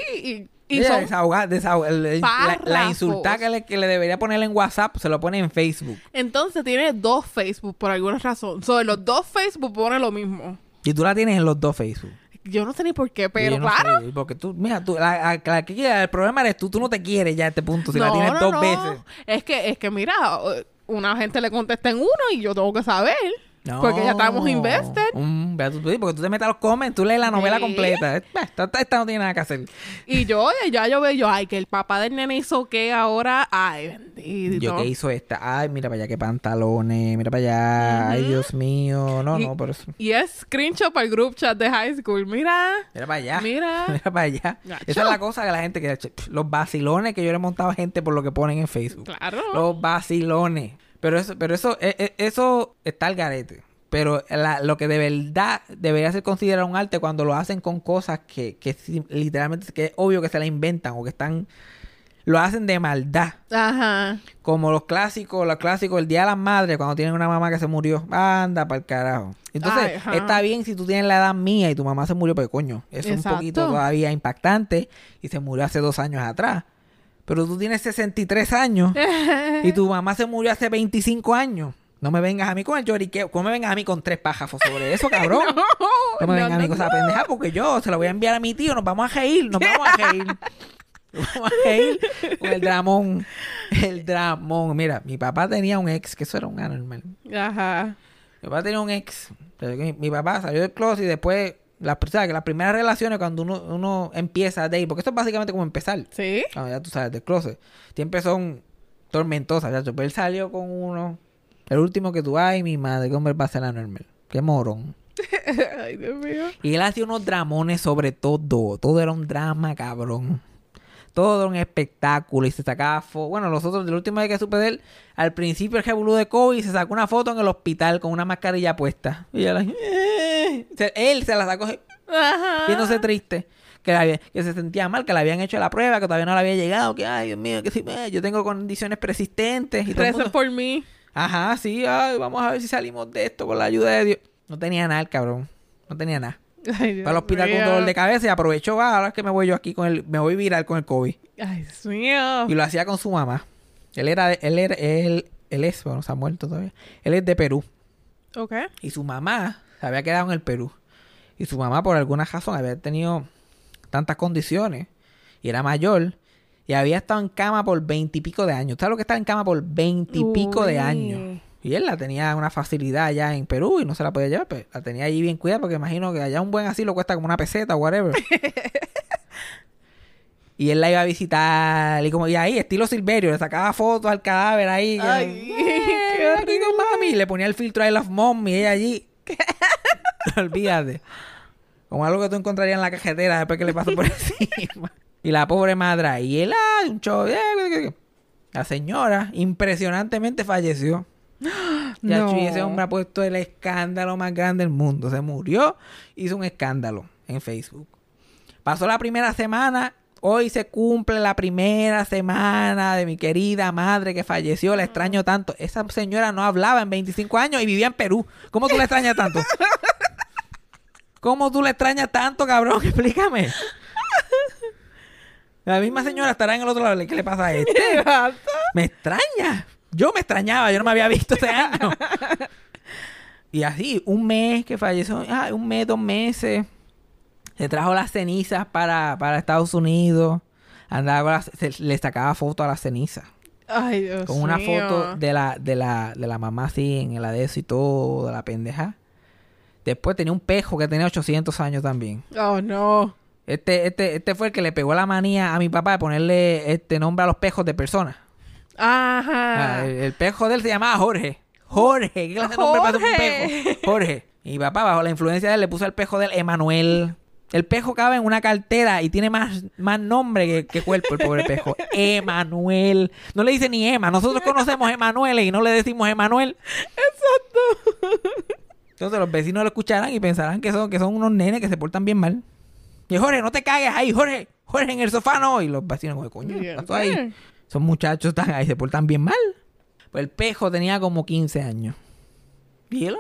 Y, y son- desahoga- desahoga- el- el- la, la insulta que le, que le debería poner en WhatsApp se lo pone en Facebook. Entonces tiene dos Facebook por alguna razón. Sobre los dos Facebook pone lo mismo. Y tú la tienes en los dos Facebook. Yo no sé ni por qué, pero no claro. sé, porque tú, mira, tú, la, la- la el problema eres tú, tú no te quieres ya a este punto, si la tienes no, dos veces. Es que, es que mira, una gente le contesta en uno y yo tengo que saber. No. Porque ya estamos invested. A tu Twitter, porque tú te metes a los comments, tú lees la novela completa. Eh, Esta, esta no tiene nada que hacer. Y yo, ya yo veo, yo, ay, que el papá del nene hizo qué ahora. Ay, bendito. Yo que hizo esta. Ay, mira para allá, qué pantalones. Mira para allá. Ay, Dios mío. No, Y- no, pero eso. Y es screenshot para el group chat de high school. Mira. Mira para allá. Mira. [LAUGHS] Mira para allá. Gacho. Esa es la cosa que la gente que los vacilones que yo le montaba a gente por lo que ponen en Facebook. Claro. Los vacilones. Pero eso, pero eso, eh, eh, eso está al garete. Pero la- lo que de verdad debería ser considerado un arte cuando lo hacen con cosas que, que literalmente que es obvio que se la inventan o que están lo hacen de maldad. Ajá. Como los clásicos, los clásicos, el Día de las Madres, cuando tienen una mamá que se murió. Anda para el carajo. Entonces, Ay, está bien si tú tienes la edad mía y tu mamá se murió, pero coño, eso es un poquito todavía impactante y se murió hace dos años atrás. Pero tú tienes 63 años y tu mamá se murió hace 25 años. No me vengas a mí con el lloriqueo. ¿Cómo me vengas a mí con tres pájafos sobre eso, cabrón? [LAUGHS] No, me no, vengas a mí no, con esa pendeja porque yo se lo voy a enviar a mi tío. Nos vamos a reír, nos vamos a reír. Nos vamos a reír con el dramón. El dramón. Mira, mi papá tenía un ex, que eso era un anormal. Ajá. Mi papá tenía un ex. Mi, mi papá salió del closet y después, las, o sea, que las primeras relaciones cuando uno, uno empieza a date, porque esto es básicamente como empezar. Sí. Ya tú sales del closet. Siempre son tormentosas, ya. Pero él salió con uno. El último que tú, ay, mi madre, ¿cómo él va a ser anormal? Qué morón. [LAUGHS] Ay, Dios mío. Y él hacía unos dramones sobre todo. Todo era un drama, cabrón. Todo un espectáculo. Y se sacaba fotos. Bueno, nosotros, la última vez que supe de él, al principio el revolú de COVID se sacó una foto en el hospital con una mascarilla puesta. Y él, eh. O sea, él se la sacó Ajá. viéndose triste. Que, la había- que se sentía mal, que le habían hecho la prueba, que todavía no le había llegado. Que, ay, Dios mío, que sí, eh, yo tengo condiciones persistentes. Y todo el mundo- por mí. Ajá, sí, ay, vamos a ver si salimos de esto con la ayuda de Dios. No tenía nada el cabrón. No tenía nada. Ay, Dios Para el hospital con mío. dolor de cabeza y aprovechó, ah, ahora es que me voy yo aquí con el, me voy viral con el COVID. Ay, Dios mío. Y lo hacía con su mamá. Él era, él era, él, él es, bueno, se ha muerto todavía. Él es de Perú. Ok. Y su mamá se había quedado en el Perú. Y su mamá, por alguna razón, había tenido tantas condiciones. Y era mayor. Y había estado en cama por veintipico de años. ¿Sabes lo que está en cama por veintipico de años? Y él la tenía una facilidad allá en Perú y no se la podía llevar. Pero la tenía allí bien cuidada porque imagino que allá un buen asilo cuesta como una peseta o whatever. [LAUGHS] y él la iba a visitar y como y ahí, estilo Silverio, le sacaba fotos al cadáver ahí. Ay, "Eh, qué mami. Le ponía el filtro I love mom y ella allí. [LAUGHS] Olvídate. Como algo que tú encontrarías en la cajetera después que le pasó por [LAUGHS] encima. Y la pobre madre. Y él, ah, un show. eh, eh, eh. La señora impresionantemente falleció. [GASPS] Ya No. ese hombre ha puesto el escándalo más grande del mundo. Se murió, hizo un escándalo en Facebook. Pasó la primera semana. Hoy se cumple la primera semana de mi querida madre que falleció. La extraño tanto. Esa señora no hablaba en 25 años y vivía en Perú. ¿Cómo tú la extrañas tanto? [LAUGHS] ¿Cómo tú la extrañas tanto, cabrón? [LAUGHS] Explícame. La misma señora estará en el otro lado. ¿Qué le pasa a este? [LAUGHS] Me extraña. Yo me extrañaba, yo no me había visto ese [LAUGHS] año. y así, un mes que falleció, ah, un mes, dos meses. Se trajo las cenizas para, para Estados Unidos. Andaba con las- se- le sacaba foto a las cenizas. Ay, Dios Con una mío. foto de la, de la, de la mamá así en el adeso y todo, de la pendeja. Después tenía un pejo que tenía 800 años también. Oh, no. Este, este, este fue el que le pegó la manía a mi papá de ponerle este nombre a los pejos de personas. Ajá. Ah, el, el pejo de él se llamaba Jorge. Jorge, ¿qué clase de nombre para un pejo? Jorge. Y papá, bajo la influencia de él, le puso el pejo del Emanuel. El pejo cabe en una cartera y tiene más, más nombre que, que cuerpo, el pobre pejo. Emanuel. No le dice ni Emma. Nosotros conocemos Emanuel y no le decimos Emanuel. Exacto. Entonces los vecinos lo escucharán y pensarán que son, que son unos nenes que se portan bien mal. Y Jorge, no te cagues ahí, Jorge. Jorge en el sofá no. Y los vecinos como, coño, ¿qué pasó ahí? Son muchachos están ahí, se portan bien mal. Pues el pejo tenía como 15 años. Y él,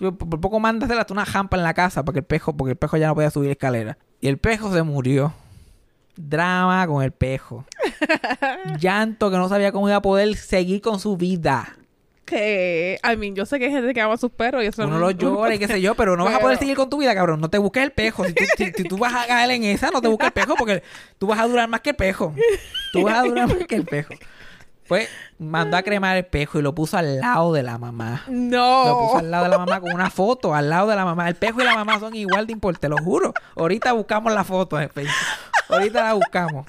yo por poco manda a hacer hasta una jampa en la casa porque el pejo, porque el pejo ya no podía subir escalera. Y el pejo se murió. Drama con el pejo. [LAUGHS] Llanto que no sabía cómo iba a poder seguir con su vida. Que, I mean, yo sé que hay gente que ama a sus perros y eso Uno no- lo llora y qué sé yo, pero no vas a poder seguir con tu vida, cabrón. No te busques el pejo. Si tú, si, si tú vas a caer en esa, no te busques el pejo porque tú vas a durar más que el pejo. Tú vas a durar más que el pejo. Pues mandó a cremar el espejo y lo puso al lado de la mamá. No. Lo puso al lado de la mamá con una foto, al lado de la mamá. El espejo y la mamá son igual de importantes, te lo juro. Ahorita buscamos la foto Facebook. Ahorita la buscamos.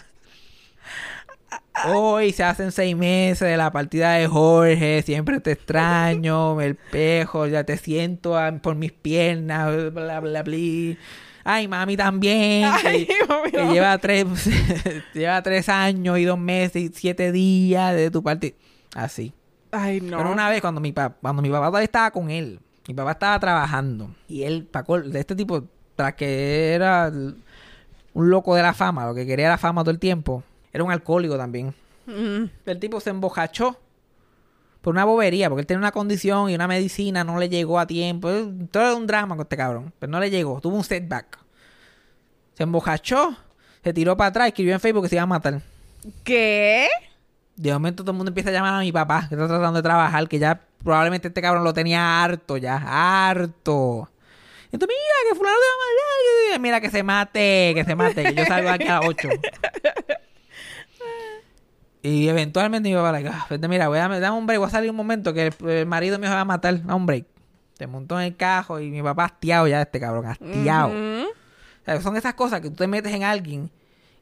Hoy se hacen seis meses de la partida de Jorge, siempre te extraño, el espejo, ya te siento a- por mis piernas, bla, bla, bla. Ay, mami también. Ay, que- mami, que lleva tres, [LAUGHS] lleva tres años y dos meses y siete días de tu parte. Así. Ay, no. Pero una vez cuando mi papá, cuando mi papá todavía estaba con él, mi papá estaba trabajando y él, pa' col- de este tipo, tras que era un loco de la fama, lo que quería era fama todo el tiempo, era un alcohólico también. Mm. El tipo se embojachó por una bobería, porque él tenía una condición y una medicina, no le llegó a tiempo. Todo era un drama con este cabrón, pero no le llegó, tuvo un setback. Se embojachó, se tiró para atrás, escribió en Facebook que se iba a matar. ¿Qué? De momento todo el mundo empieza a llamar a mi papá, que está tratando de trabajar, que ya probablemente este cabrón lo tenía harto ya, harto. Entonces, mira, que fulano te va a matar, mira, que se mate, que se mate, que yo salgo aquí a las 8. [LAUGHS] Y eventualmente mi papá, like, ah, vete, mira, voy a, dame un break, voy a salir un momento que el, el marido mío se va a matar, da un break. Se montó en el cajo y mi papá hastiado ya de este cabrón, hastiado. O sea, son esas cosas que tú te metes en alguien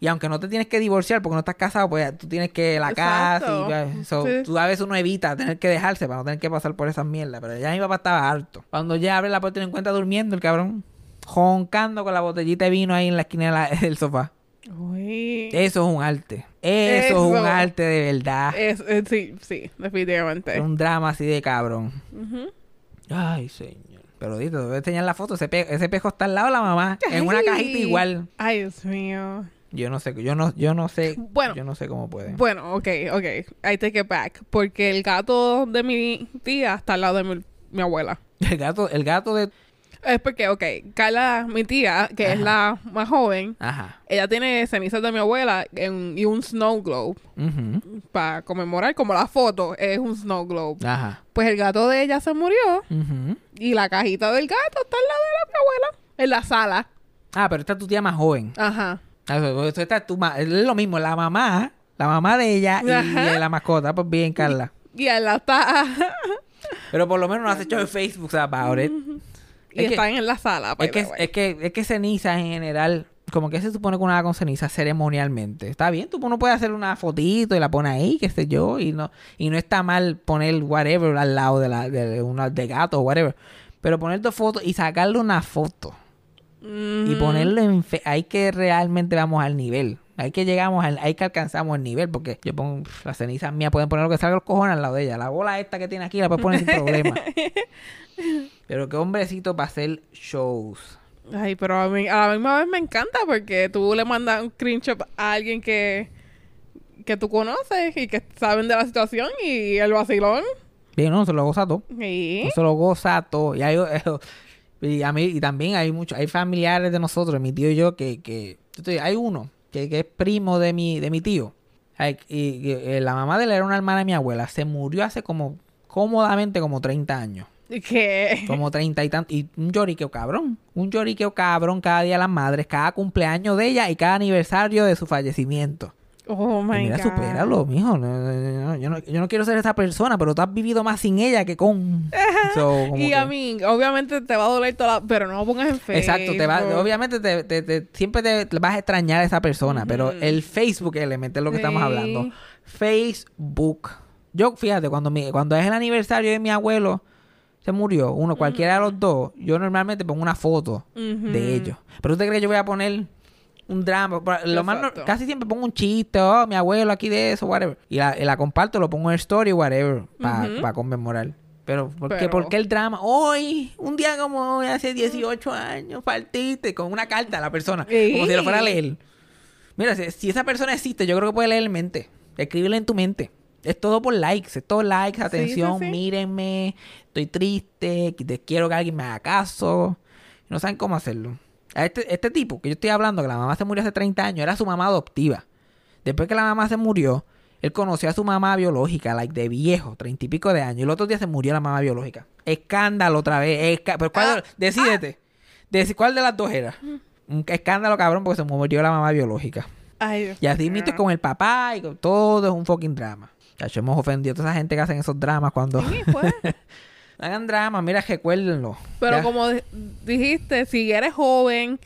y aunque no te tienes que divorciar porque no estás casado, pues tú tienes que la casa y pues, so, Sí. tú a veces uno evita tener que dejarse para no tener que pasar por esas mierdas. Pero ya mi papá estaba harto. Cuando ya abre la puerta y lo encuentra durmiendo el cabrón, joncando con la botellita de vino ahí en la esquina de la- [LAUGHS] del sofá. Uy. Eso es un arte. Eso, es un arte de verdad. Es- eh, sí, sí, definitivamente. Es un drama así de cabrón. Ay, señor. Pero dito, te voy a enseñar la foto. Ese, pe- ese pejo está al lado de la mamá. En una cajita igual. Ay, Dios mío. Yo no sé, yo no, yo no sé, Bueno. yo no sé cómo puede. Bueno, ok, ok. I take it back. Porque el gato de mi tía está al lado de mi, mi abuela. El gato, el gato de, Es porque, ok, Carla, mi tía, que es la más joven, ajá, ella tiene cenizas de mi abuela en- y un snow globe para conmemorar, como la foto es un snow globe. ajá, Pues el gato de ella se murió y la cajita del gato está al lado de la mi abuela, en la sala. Ah, pero esta es tu tía más joven. Ajá. Ah, eso- eso esta es tu ma- es lo mismo, la mamá, la mamá de ella y Ajá. la mascota, pues bien, Carla. Y él la está. Pero por lo menos no has hecho en Facebook about it. Y Es que- están en la sala. Es que, es que, es que ceniza en general, como que se supone que uno haga con ceniza ceremonialmente. Está bien, tú uno puede hacer una fotito y la pone ahí, qué sé yo, y no, y no está mal poner whatever al lado de la, de una de gato o whatever. Pero poner dos fotos y sacarle una foto y ponerlo en fe- hay que realmente vamos al nivel. Hay que llegamos hay que alcanzamos el nivel, porque yo pongo las cenizas mías, pueden poner lo que salga los cojones al lado de ella. La bola esta que tiene aquí la puedes poner sin problema. [LAUGHS] Pero qué hombrecito para hacer shows. Ay, pero a, mí, a la misma vez me encanta porque tú le mandas un screenshot a alguien que, que tú conoces y que saben de la situación y el vacilón. Bien, no, se lo goza todo. No se lo goza todo. Y, hay, [LAUGHS] y a mí, y también hay muchos, hay familiares de nosotros, mi tío y yo, que, que hay uno que, que es primo de mi, de mi tío. Ay, Y, y, eh, la mamá de él era una hermana de mi abuela. Se murió hace como, cómodamente como 30 años. que... Como 30 y tantos. Y un lloriqueo cabrón. Un lloriqueo cabrón cada día de las madres, cada cumpleaños de ella y cada aniversario de su fallecimiento. Oh, my mira, God. supéralo, mijo. No, yo, no, yo no quiero ser esa persona, pero tú has vivido más sin ella que con. [LAUGHS] So, Y que- a mí, obviamente te va a doler toda la... Pero no lo pongas en Facebook. Exacto, te va, obviamente te, te- te- siempre te, vas a extrañar a esa persona, pero el Facebook element es lo que estamos hablando. Facebook. Yo, fíjate, cuando mi, cuando es el aniversario de mi abuelo, se murió, uno, cualquiera de los dos, yo normalmente pongo una foto de ellos. Pero tú te crees que yo voy a poner un drama. Lo más, no- casi siempre pongo un chiste, oh, mi abuelo aquí de eso, whatever. Y la, y la comparto, lo pongo en story, whatever, para Ujú. conmemorar. Pero, ¿por, qué, Pero- ¿por qué el drama? Hoy, un día como hoy, hace 18 años, partiste con una carta a la persona, como si lo fuera a leer. Mira, si, si esa persona existe, yo creo que puede leer en mente, escribirle en tu mente. Es todo por likes, es todo likes, atención, sí, sí. mírenme, estoy triste, quiero que alguien me haga caso. No saben cómo hacerlo. A este, este tipo que yo estoy hablando, que la mamá se murió hace 30 años, era su mamá adoptiva. Después que la mamá se murió, él conoció a su mamá biológica, like de viejo, treinta y pico de años. Y el otro día se murió la mamá biológica. Escándalo otra vez. esca- Pero ¿cuál, Ah, decídete. Deci- ¿Cuál de las dos era? Un escándalo cabrón porque se murió la mamá biológica. Ay, Y así mismo con el papá y con todo es un fucking drama. Chacho, hemos ofendido a toda esa gente que hacen esos dramas cuando... Sí, pues. [LAUGHS] Hagan drama, mira, recuérdenlo. Pero Ya. como di- dijiste, si eres joven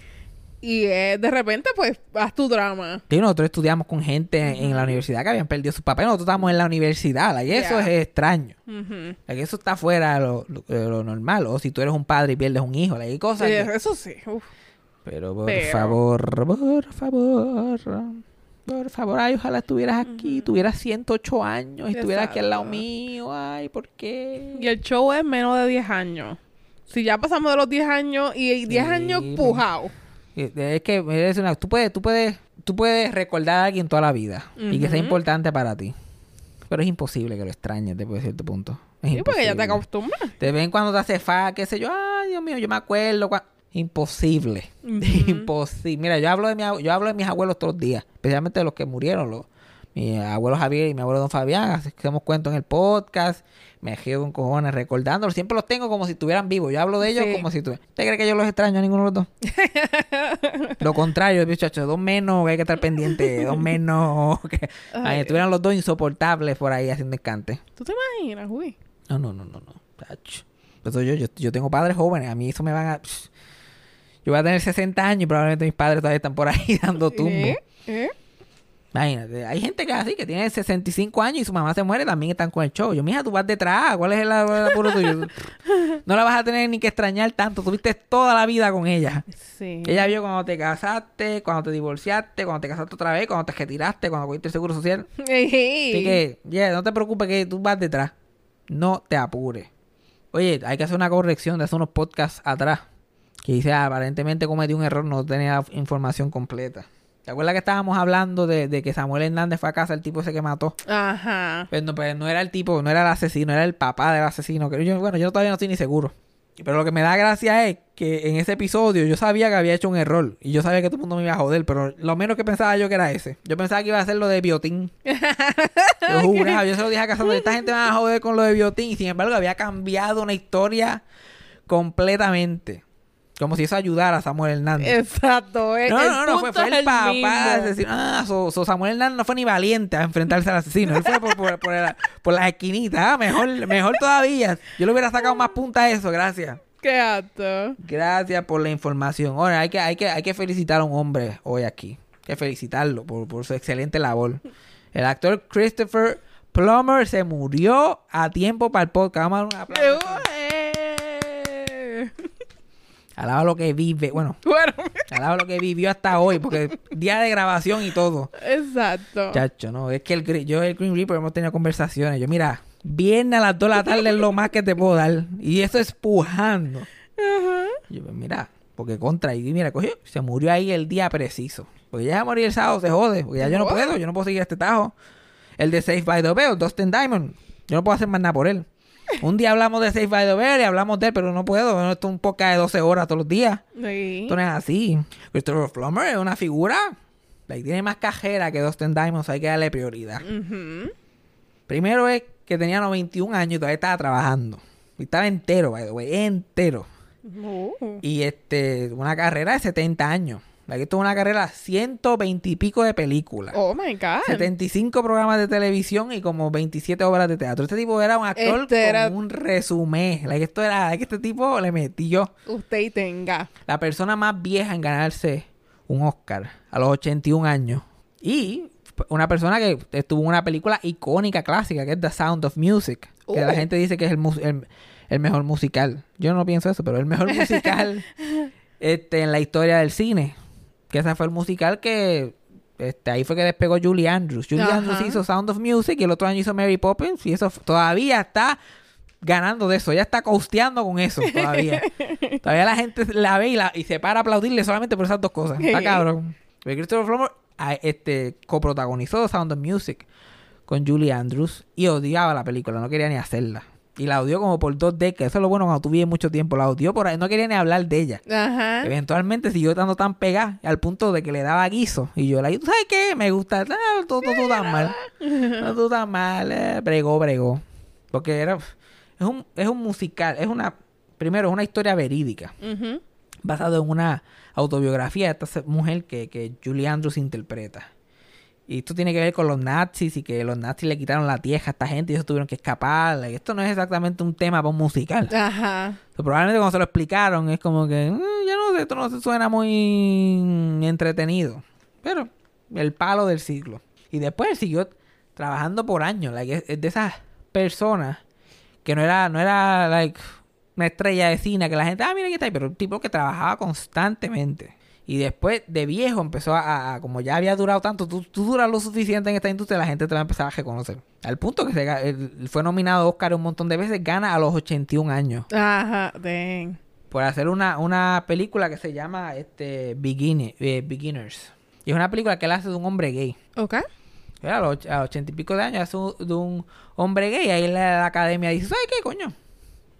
y eh, de repente, pues, haz tu drama. Sí, nosotros estudiamos con gente en, en la universidad que habían perdido sus papeles. Nosotros estábamos en la universidad. like, eso es extraño. Like, eso está fuera de lo, lo- normal. O si tú eres un padre y pierdes un hijo. like, hay cosas Sí, que- eso sí. uf. Pero por Pero- favor, por favor. Por favor, ay, ojalá estuvieras aquí, tuvieras 108 años y estuvieras aquí al lado mío. Ay, ¿por qué? Y el show es menos de 10 años. Si ya pasamos de los 10 años y 10 Sí, años pujado. Es que es una- tú puedes, tú puedes, tú puedes recordar a alguien toda la vida y que sea importante para ti. Pero es imposible que lo extrañes después de cierto punto. Es Sí, porque ya te imposible. acostumbras. Te ven cuando te hace fa, qué sé yo, ay, Dios mío, yo me acuerdo. cua- Imposible. Imposible. Mira, yo hablo de mi, yo hablo de mis abuelos todos los días, especialmente de los que murieron, los, mi abuelo Javier y mi abuelo Don Fabián, hacemos cuentos en el podcast, me río con cojones recordándolos, siempre los tengo como si estuvieran vivos, yo hablo de ellos Sí. como si estuvieran. ¿Usted cree que yo los extraño a ninguno de los dos? [LAUGHS] Lo contrario, muchachos, dos menos, que hay que estar pendiente, dos menos, [LAUGHS] que ay, estuvieran los dos insoportables por ahí haciendo escante. ¿Tú te imaginas, uy? No, no, no, no, no. Tacho. Eso yo, yo, yo tengo padres jóvenes. A mí eso me van a... psh. Yo voy a tener 60 años y probablemente mis padres todavía están por ahí [LAUGHS] dando tumbo. ¿Eh? ¿Eh? Imagínate. Hay gente que así, que tiene 65 años y su mamá se muere también están con el show. Yo, mija, tú vas detrás. ¿Cuál es el, apuro tuyo? [LAUGHS] No la vas a tener ni que extrañar tanto. Tuviste toda la vida con ella. Sí. Ella vio cuando te casaste, cuando te divorciaste, cuando te casaste otra vez, cuando te retiraste, cuando cogiste el seguro social. [LAUGHS] Así que, yeah, no te preocupes que tú vas detrás. No te apures. Oye, hay que hacer una corrección de hace unos podcasts atrás. Que dice, ah, aparentemente cometí un error, no tenía información completa. ¿Te acuerdas que estábamos hablando de, de que Samuel Hernández fue a casa el tipo ese que mató? Ajá. Pues no, pues no era el tipo, no era el asesino, era el papá del asesino. Que yo, bueno, yo todavía no estoy ni seguro. Pero lo que me da gracia es que en ese episodio yo sabía que había hecho un error. Y yo sabía que todo el mundo me iba a joder. Pero lo menos que pensaba yo que era ese. Yo pensaba que iba a ser lo de Biotín. [LAUGHS] Yo juraba, yo se lo dije a Casandra. Esta gente me va a joder con lo de Biotín. Y sin embargo había cambiado una historia completamente. Como si eso ayudara a Samuel Hernández. Exacto. el- No, no, no, fue, fue el, el papá asesino. Ah, so, so Samuel Hernández no fue ni valiente a enfrentarse al asesino. Él fue por, por, por, la- por las esquinitas. Ah, mejor, mejor todavía. Yo le hubiera sacado más punta a eso, gracias. Qué alto. Gracias por la información. Ahora, hay que, hay que, hay que felicitar a un hombre hoy aquí. Hay que felicitarlo por, por su excelente labor. El actor Christopher Plummer se murió a tiempo para el podcast. Vamos a dar un aplauso. Alaba lo que vive. Bueno, Bueno, alaba lo que vivió hasta hoy, porque día de grabación y todo. exacto. Chacho, no, es que el, yo y el Green Reaper hemos tenido conversaciones. Yo, mira, viernes a las 2 de la tarde es lo más que te puedo dar. Y eso es pujando. Ajá. Yo, pues, mira, porque contra, y mira, cogió, se murió ahí el día preciso. Porque ya a morir el sábado se jode, porque ya yo no puedo, yo no puedo seguir este tajo. El de Safe by the Bell, Dustin Diamond, yo no puedo hacer más nada por él. Un día hablamos de Safe by the Bell y hablamos de él, pero no puedo. Esto es un podcast de 12 horas todos los días. Sí. Esto no es así. Christopher Plummer es una figura. Like, tiene más cajera que Dustin Diamond, hay que darle prioridad. Primero es que tenía 91 años y todavía estaba trabajando. Y estaba entero, by the way, entero. Oh. Y este, una carrera de 70 años. Esto es una carrera de 120 y pico de películas. Oh my God. 75 programas de televisión y como 27 obras de teatro. Este tipo era un actor Este era- con un resumen. Like, esto era, like, este tipo le metió Usted y tenga. la persona más vieja en ganarse un Oscar a los 81 años. Y una persona que estuvo en una película icónica, clásica, que es The Sound of Music. Que la gente dice que es el, el, el mejor musical. Yo no pienso eso, pero el mejor [LAUGHS] musical este, en la historia del cine. Que ese fue el musical que... Este, ahí fue que despegó Julie Andrews. Julie Ajá. Andrews hizo Sound of Music y el otro año hizo Mary Poppins. Y eso todavía está ganando de eso. Ella está costeando con eso todavía. [LAUGHS] todavía la gente la ve y, la, y se para a aplaudirle solamente por esas dos cosas. Está cabrón. Pero Christopher Plummer este, coprotagonizó Sound of Music con Julie Andrews y odiaba la película. No quería ni hacerla. Y la odió como por dos décadas. Eso es lo bueno cuando tú vives mucho tiempo. La odió por ahí. No quería ni hablar de ella. Ajá. Eventualmente siguió estando tan pegada al punto de que le daba guiso. Y yo la ¿tú sabes qué? Me gusta. Ah, tú, tú, tú tan mal. No, tú tan mal. Eh, bregó, bregó. Porque era... Es un, es un musical. Es una... Primero, es una historia verídica. Ujú. Basado en una autobiografía de esta mujer que, que Julie Andrews interpreta. Y esto tiene que ver con los nazis y que los nazis le quitaron la tierra a esta gente y ellos tuvieron que escapar. Y esto no es exactamente un tema para un musical. Ajá. Pero probablemente cuando se lo explicaron es como que, "Mm, ya no sé, esto no se suena muy entretenido. Pero el palo del siglo. Y después él siguió trabajando por años. Like, es, de esas personas que no era, no era like, una estrella de cine que la gente, ah, mira aquí está ahí, pero un tipo que trabajaba constantemente. Y después de viejo empezó a, a- como ya había durado tanto, tú, tú duras lo suficiente en esta industria, la gente te va a empezar a reconocer. Al punto que se él fue nominado a Oscar un montón de veces, gana a los 81 años Ajá. Dang. por hacer una, una película que se llama este Begin- eh, Beginners. Y es una película que él hace de un hombre gay. Ok. A los, och- a los ochenta y pico de años hace un- de un hombre gay. Ahí la, la academia dice, ¿sabes qué, coño?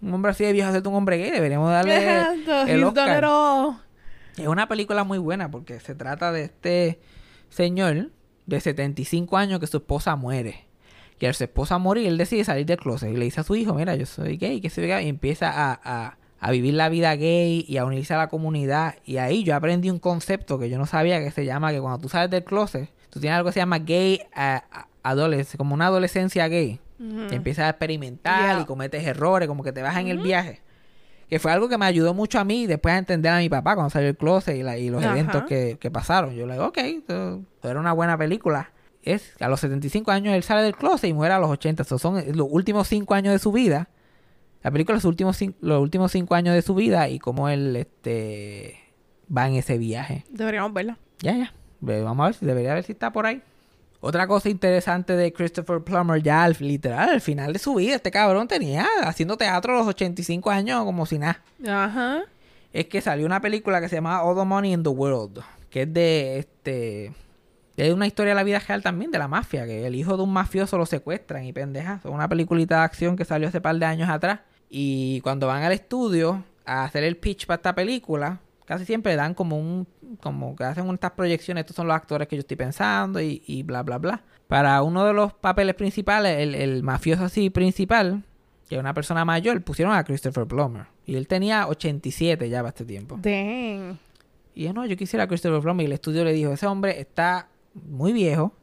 Un hombre así de viejo hacer de un hombre gay. Deberíamos darle [LAUGHS] el Oscar. Es una película muy buena porque se trata de este señor de 75 años que su esposa muere. Y al su esposa morir, él decide salir del closet y le dice a su hijo, mira, yo soy gay, que soy gay. Y empieza a, a- a vivir la vida gay y a unirse a la comunidad. Y ahí yo aprendí un concepto que yo no sabía que se llama que cuando tú sales del closet, tú tienes algo que se llama gay adolescencia, como una adolescencia gay. Que empiezas a experimentar Yeah. y cometes errores, como que te vas en el viaje. Que fue algo que me ayudó mucho a mí después a entender a mi papá cuando salió el closet y, la- y los Ajá. eventos que, que pasaron. Yo le digo, ok, esto, esto era una buena película. Es a los 75 años él sale del closet y muere a los 80. Esos son los últimos 5 años de su vida. La película es los últimos, cin- los últimos 5 años de su vida y cómo él este, va en ese viaje. Deberíamos verla. Ya, ya. Vamos a ver si debería ver si está por ahí. Otra cosa interesante de Christopher Plummer, ya al, literal, al final de su vida, este cabrón tenía haciendo teatro a los 85 años como si nada. Ajá. Es que salió una película que se llama All the Money in the World, que es de este. Es una historia de la vida real también, de la mafia, que el hijo de un mafioso lo secuestran y pendeja. Es una peliculita de acción que salió hace par de años atrás. Y cuando van al estudio a hacer el pitch para esta película, casi siempre dan como un. como que hacen estas proyecciones, estos son los actores que yo estoy pensando y, y bla bla bla. Para uno de los papeles principales, el, el mafioso así principal, que es una persona mayor, pusieron a Christopher Plummer. Y él tenía 87 ya para este tiempo. Dang. Y yo, no, yo quisiera a Christopher Plummer. Y el estudio le dijo, ese hombre está muy viejo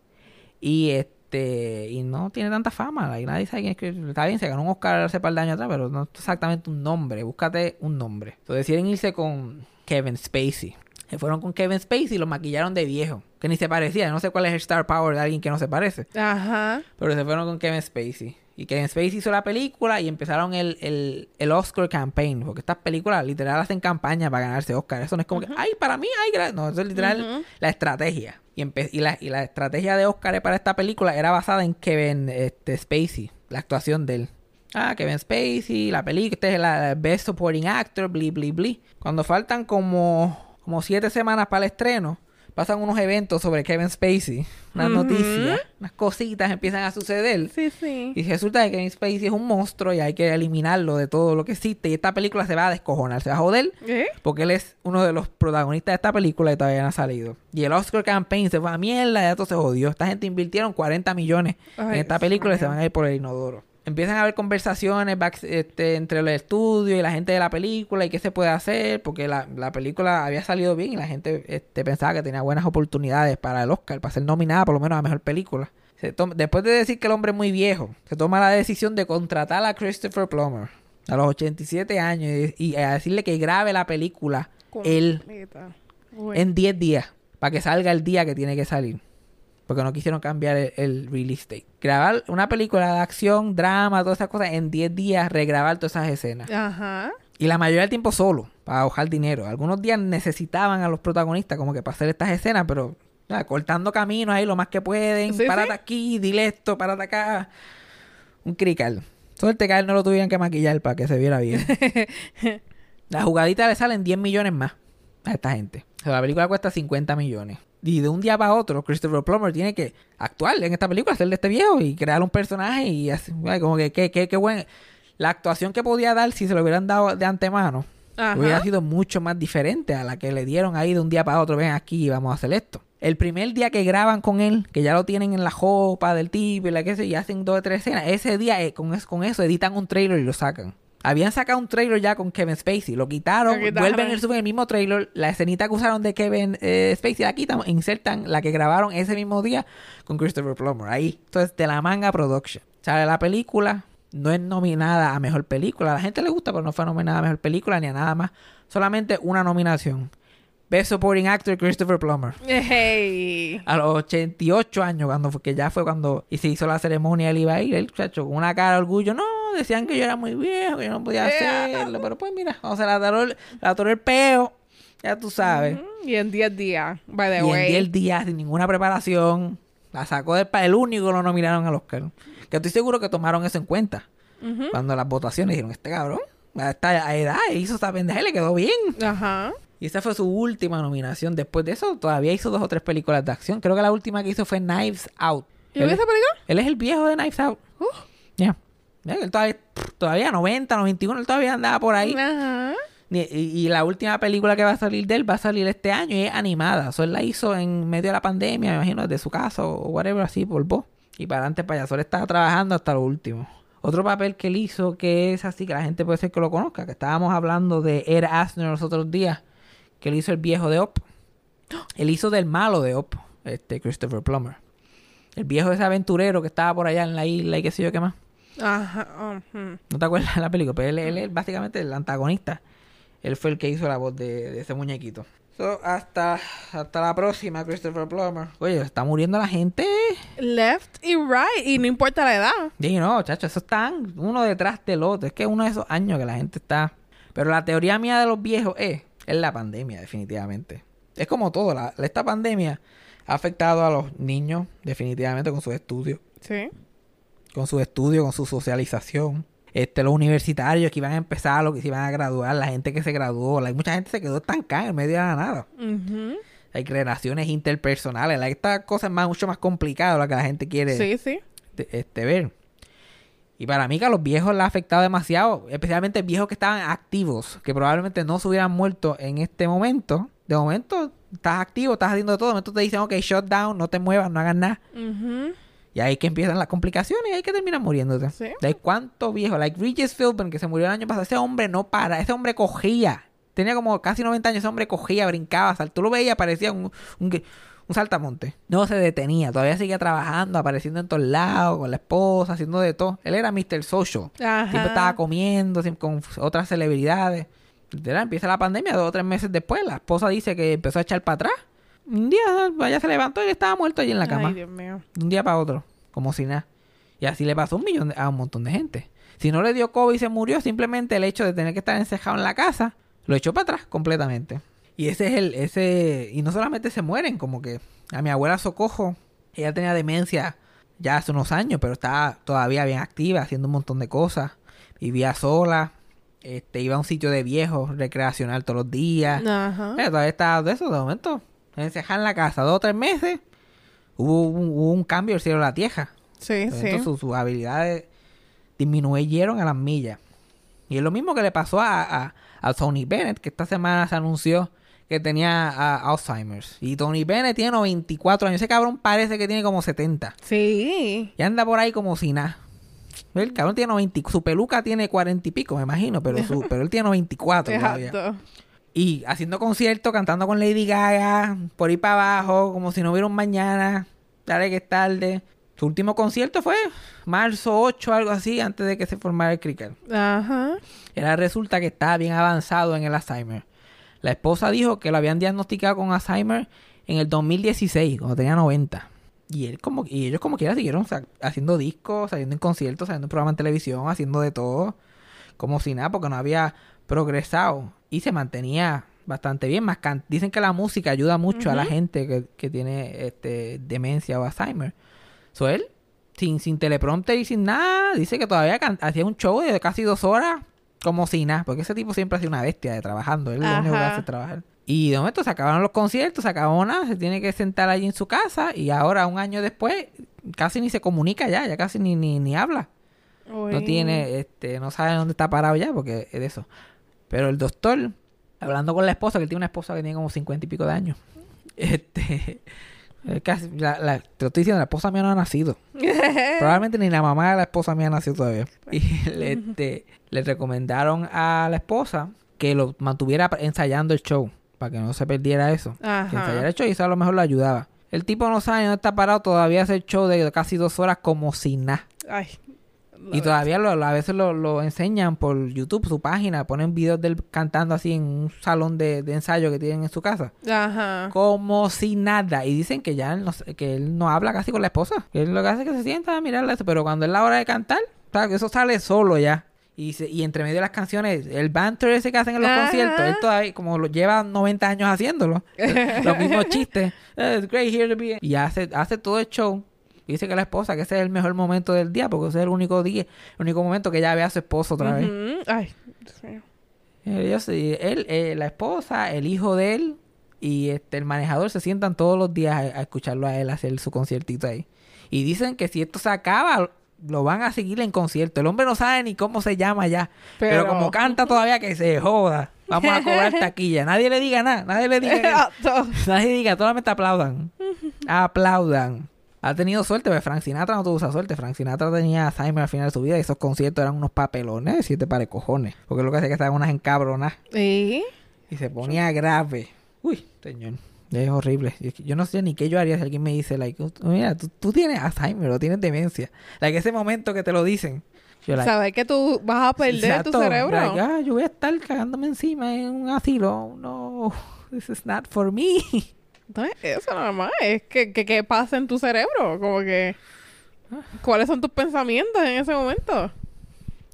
y este y no tiene tanta fama. Y nadie sabe quién es Christopher. Está bien, se ganó un Oscar hace par de años atrás, pero no es exactamente un nombre. Búscate un nombre. Entonces deciden irse con Kevin Spacey. Se fueron con Kevin Spacey y lo maquillaron de viejo. Que ni se parecía. No sé cuál es el star power de alguien que no se parece. Ajá. Pero se fueron con Kevin Spacey. Y Kevin Spacey hizo la película y empezaron el, el, el Oscar campaign. Porque estas películas literal hacen campaña para ganarse Oscar. Eso no es como que, ay, para mí, ay, gra-". no, eso es literal la estrategia. Y, y, la, y la estrategia de Oscar para esta película era basada en Kevin este, Spacey, la actuación de él. Ah, Kevin Spacey, la película, este es la Best Supporting Actor, bli, bli, bli. Cuando faltan como, como siete semanas para el estreno, pasan unos eventos sobre Kevin Spacey, unas noticias, unas cositas empiezan a suceder. Sí, sí. Y resulta que Kevin Spacey es un monstruo y hay que eliminarlo de todo lo que existe. Y esta película se va a descojonar, se va a joder. ¿Eh? Porque él es uno de los protagonistas de esta película y todavía no ha salido. Y el Oscar Campaign se fue a mierda, ya todo se jodió. Esta gente invirtieron 40 millones en esta película y se van a ir por el inodoro. Empiezan a haber conversaciones back- este, entre el estudio y la gente de la película y qué se puede hacer, porque la, la película había salido bien y la gente este, pensaba que tenía buenas oportunidades para el Oscar, para ser nominada por lo menos a mejor película. Se toma- después de decir que el hombre es muy viejo, se toma la decisión de contratar a Christopher Plummer a los 87 años y, y a decirle que grabe la película él en 10 días para que salga el día que tiene que salir. Porque no quisieron cambiar el, el release date. Grabar una película de acción, drama, todas esas cosas en 10 días, regrabar todas esas escenas. Ajá. Y la mayoría del tiempo solo, para ahorrar dinero. Algunos días necesitaban a los protagonistas como que para hacer estas escenas, pero cortando caminos ahí lo más que pueden. Sí, párate sí. aquí, dile esto, párate acá. Un crical. Suerte que a él no lo tuvieran que maquillar para que se viera bien. [LAUGHS] la jugadita le salen 10 millones más a esta gente. O sea, la película cuesta 50 millones. Y de un día para otro, Christopher Plummer tiene que actuar en esta película, hacer de este viejo y crear un personaje y así, como que qué qué- qué buen... La actuación que podía dar si se lo hubieran dado de antemano Ajá. hubiera sido mucho más diferente a la que le dieron ahí de un día para otro. Ven aquí y vamos a hacer esto. El primer día que graban con él, que ya lo tienen en la jopa del tipo y la que sé, y hacen dos o tres escenas, ese día eh, con, con eso editan un trailer y lo sacan. Habían sacado un trailer ya con Kevin Spacey, lo quitaron, Lo quitaron. vuelven a subir el mismo trailer, la escenita que usaron de Kevin eh, Spacey la quitan, insertan la que grabaron ese mismo día con Christopher Plummer. Ahí, entonces de la manga production. Sale la película, no es nominada a mejor película, a la gente le gusta, pero no fue nominada a mejor película ni a nada más, solamente una nominación. Best Supporting Actor Christopher Plummer. Hey. A los 88 años, cuando fue, que ya fue cuando y se hizo la ceremonia, él iba a ir, el chacho, con una cara de orgullo. No, decían que yo era muy viejo, que yo no podía hacerlo. Pero pues mira, o sea, la atoró el, la el peo, ya tú sabes. Y en 10 días, by the y en way. 10 días, sin ninguna preparación, la sacó del pa- el único que lo nominaron al Oscar. Que estoy seguro que tomaron eso en cuenta. Cuando las votaciones dijeron, este cabrón, a esta edad hizo esta pendeja y le quedó bien. Ajá. Y esa fue su última nominación. Después de eso, todavía hizo dos o tres películas de acción. Creo que la última que hizo fue Knives Out. ¿Y esa película? él es el viejo de Knives Out. Uh. Ya. Él todavía, todavía 90, 91, él todavía andaba por ahí. Ajá. Y, la última película que va a salir de él va a salir este año y es animada. Eso él la hizo en medio de la pandemia, me imagino, desde su casa o whatever, así, por voz. Y para adelante, payaso. Él estaba trabajando hasta lo último. Otro papel que él hizo que es así, que la gente puede ser que lo conozca, que estábamos hablando de Ed Asner los otros días, que él hizo el viejo de Op. Él hizo del malo de Op, este Christopher Plummer. El viejo ese aventurero que estaba por allá en la isla y qué sé yo qué más. Ajá. ujú. ¿No te acuerdas de la película? Pero él, él es básicamente el antagonista. Él fue el que hizo la voz de, de ese muñequito. So, hasta, hasta la próxima, Christopher Plummer. Oye, está muriendo la gente. Left y right. Y no importa la edad. Y no, chacho, eso están uno detrás del otro. Es que es uno de esos años que la gente está. Pero la teoría mía de los viejos es, es la pandemia, definitivamente. Es como todo, la, esta pandemia ha afectado a los niños, definitivamente, con sus estudios. Sí. con su estudio, con su socialización. Este, los universitarios que iban a empezar, los que se iban a graduar, la gente que se graduó, like, mucha gente se quedó estancada en medio de la nada. Hay relaciones interpersonales, like, esta cosa es más, mucho más complicada lo que la gente quiere Sí, sí. este, ver. Y para mí que a los viejos les ha afectado demasiado, especialmente viejos que estaban activos, que probablemente no se hubieran muerto en este momento. De momento estás activo, estás haciendo todo, de momento te dicen, ok, shut down, no te muevas, no hagas nada. Y ahí que empiezan las complicaciones y ahí que terminan muriéndote. Sí. De cuánto viejo, like Regis Philbin, que se murió el año pasado, ese hombre no para, ese hombre cogía. Tenía como casi 90 años, ese hombre cogía, brincaba, sal- tú lo veías, parecía un, un, un saltamonte. No se detenía, todavía seguía trabajando, apareciendo en todos lados, con la esposa, haciendo de todo. Él era Mr. Social. Ajá. Siempre estaba comiendo siempre con otras celebridades. Literal, empieza la pandemia, dos o tres meses después, la esposa dice que empezó a echar para atrás. Un día, vaya se levantó y estaba muerto allí en la cama Ay, Dios mío. de un día para otro, como si nada. Y así le pasó a un millón de- a un montón de gente. Si no le dio COVID y se murió, simplemente el hecho de tener que estar encejado en la casa lo echó para atrás completamente. Y ese es el, ese, y no solamente se mueren, como que a mi abuela Socojo, ella tenía demencia ya hace unos años, pero estaba todavía bien activa, haciendo un montón de cosas. Vivía sola, este, iba a un sitio de viejos recreacional todos los días. Ajá. Eh, todavía está de eso, de momento. Encejada en la casa dos o tres meses. Hubo un, hubo un cambio del cielo a la tierra. Sí, momento sus, sus habilidades disminuyeron a las millas. Y es lo mismo que le pasó a, a, a Tony Bennett, que esta semana se anunció que tenía ah, Alzheimer's. Y Tony Bennett tiene 94 años. Ese cabrón parece que tiene como 70. Sí. Y anda por ahí como si nada. El cabrón tiene 90. Su peluca tiene 40 y pico, me imagino. Pero, su, [LAUGHS] pero él tiene 94 todavía. Exacto. Y haciendo conciertos, cantando con Lady Gaga, por ahí para abajo, como si no hubiera un mañana, dale que es tarde. Su último concierto fue marzo 8, algo así, antes de que se formara el cricket. Ajá. Era resulta que estaba bien avanzado en el Alzheimer. La esposa dijo que lo habían diagnosticado con Alzheimer en el 2016, cuando tenía 90. Y él como y ellos como quiera siguieron haciendo discos, saliendo en conciertos, saliendo en programas en televisión, haciendo de todo, como si nada, porque no había progresado y se mantenía bastante bien. Más can- dicen que la música ayuda mucho a la gente que, que tiene este demencia o Alzheimer. So él, sin, sin teleprompter y sin nada, dice que todavía hacía un show de casi dos horas como si nada, porque ese tipo siempre ha sido una bestia de trabajando, él lo único que Ajá. hace es trabajar. Y de momento se acabaron los conciertos, se acabó nada, se tiene que sentar allí en su casa y ahora un año después casi ni se comunica ya, ya casi ni, ni, ni habla. No tiene, este, no sabe dónde está parado ya porque es de eso. Pero el doctor, hablando con la esposa, que él tiene una esposa que tiene como cincuenta y pico de años, [LAUGHS] este, Es casi- la- la- te lo estoy diciendo, la esposa mía no ha nacido. [LAUGHS] Probablemente ni la mamá de la esposa mía ha nacido todavía. [LAUGHS] Y le, este, le recomendaron a la esposa que lo mantuviera ensayando el show. Para que no se perdiera eso. Que ensayara Ajá. el show y eso a lo mejor lo ayudaba. El tipo no sabe dónde está parado. Todavía hace el show de casi dos horas como si nada. Ay. Y todavía lo, lo- a veces lo, lo enseñan por YouTube, su página. Ponen videos de él cantando así en un salón de, de ensayo que tienen en su casa. Ajá. Como si nada. Y dicen que ya él no, que él no habla casi con la esposa. Que él lo que hace es que se sienta a mirarla. eso, Pero cuando es la hora de cantar, que eso sale solo ya. Y, se- y entre medio de las canciones, el banter ese que hacen en los Ajá. conciertos, él todavía, como lo lleva 90 años haciéndolo, [LAUGHS] los mismos chistes. "Eh, It's great here to be. Y hace, hace todo el show. Y dice que la esposa, que ese es el mejor momento del día, porque ese es el único día, el único momento que ella ve a su esposo otra vez. Ay, Dios mío. Ellos, eh, él, eh, la esposa, el hijo de él y este el manejador se sientan todos los días a, a escucharlo a él hacer su conciertito ahí. Y dicen que si esto se acaba, lo van a seguir en concierto. El hombre no sabe ni cómo se llama ya. Pero, Pero- como canta todavía que se joda. Vamos a cobrar [LAUGHS] taquilla. Nadie le diga nada. Nadie le diga que- [LAUGHS] Nadie diga, solamente aplaudan. [LAUGHS] aplaudan. Ha tenido suerte, pero Frank Sinatra no tuvo esa suerte. Frank Sinatra tenía Alzheimer al final de su vida y esos conciertos eran unos papelones, siete pares cojones. Porque lo que hace es que estaban unas encabronas ¿Y? y se ponía grave. Uy, señor. Es horrible. Yo, no sé ni qué yo haría si alguien me dice, like, "Oh, mira, tú, tú tienes Alzheimer o tienes demencia. Like, ese momento que te lo dicen. Yo, like, Sabes que tú vas a perder exacto, tu cerebro. like, ah, yo voy a estar cagándome encima en un asilo. No, this is not for me. [LAUGHS] No es eso nada más. Es que, que, que pasa en tu cerebro. Como que... ¿Cuáles son tus pensamientos en ese momento?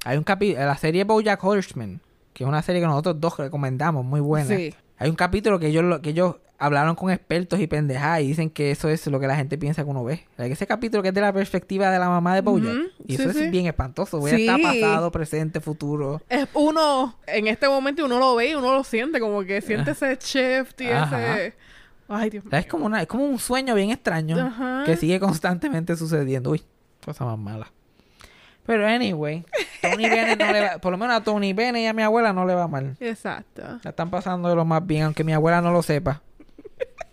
Hay un capítulo, la serie BoJack Horseman, que es una serie que nosotros dos recomendamos, muy buena. Sí. Hay un capítulo que ellos, lo- que ellos hablaron con expertos y pendejadas y dicen que eso es lo que la gente piensa que uno ve. Like, ese capítulo que es de la perspectiva de la mamá de BoJack. Y eso sí, es bien espantoso. Sí. a estar pasado, presente, futuro. Es uno... En este momento uno lo ve y uno lo siente. Como que siente ese shift y Ajá. ese... Ay, Dios mío. es como una, es como un sueño bien extraño que sigue constantemente sucediendo. Uy, cosa más mala. Pero anyway, Tony [LAUGHS] Bennett no le va, por lo menos a Tony Bennett y a mi abuela no le va mal. Exacto. La están pasando de lo más bien, aunque mi abuela no lo sepa.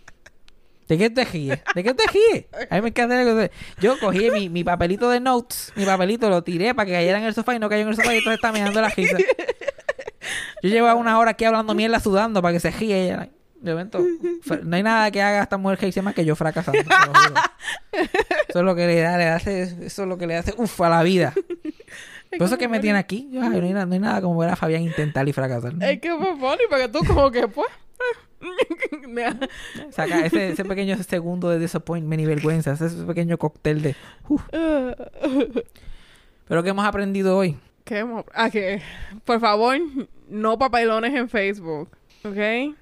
[LAUGHS] ¿De qué te ríes? ¿De qué te ríes? A mí me encanta Yo cogí mi, mi papelito de notes, mi papelito lo tiré para que cayera en el sofá y no cayó en el sofá y entonces está mirando la risa. Yo llevo una hora aquí hablando mierda sudando para que se ríe ella. De [LAUGHS] fra- no hay nada que haga esta mujer que dice más que yo fracasando. [LAUGHS] Eso es lo que le da, le hace, eso es lo que le hace uff a la vida. [LAUGHS] Por eso es que me tiene aquí. Yo, ay, no, hay, nada- no hay nada como ver a Fabián intentar y fracasar. Es que fue funny porque tú como que pues... Saca ese, ese pequeño segundo de disappointment y vergüenza, ese pequeño cóctel de... uf. Pero ¿qué hemos aprendido hoy? ¿Qué hemos- Ah, que por favor, no papelones en Facebook. ¿Ok?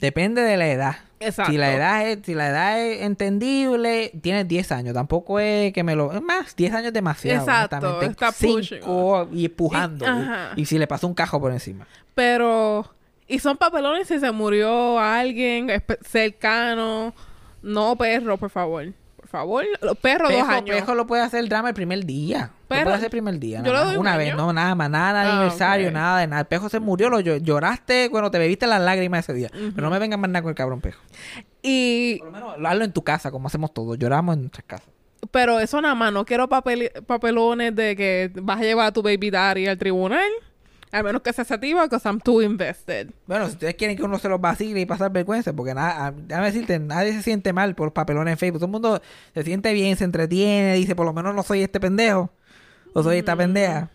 Depende de la edad. Exacto. Si la edad es, si la edad es entendible, tienes 10 años. Tampoco es que me lo... Es más, 10 años es demasiado. Exacto, está pushing. Cinco y empujando. Y- Y, si le pasó un cajo por encima. Pero... Y son papelones si se murió alguien cercano. No perro, por favor. Favor. Los perros dos Pejo, años. Pejo lo puede hacer el drama el primer día. lo puede hacer el primer día. yo un Una vez, año. no, nada más, nada de Ah, aniversario, nada de nada. El Pejo se murió, lo llo- lloraste cuando te bebiste las lágrimas ese día. Pero no me vengan más nada con el cabrón Pejo. Y... Por lo menos hazlo en tu casa, como hacemos todos. Lloramos en nuestras casas. Pero eso nada más. No quiero papel- papelones de que vas a llevar a tu baby daddy al tribunal. Al menos que sea sativa, because I'm too invested. Bueno, si ustedes quieren que uno se los vacile y pasar vergüenza, porque nada, a- déjame decirte, nadie se siente mal por papelones en Facebook. Todo el mundo se siente bien, se entretiene, dice, por lo menos no soy este pendejo. O soy esta pendeja.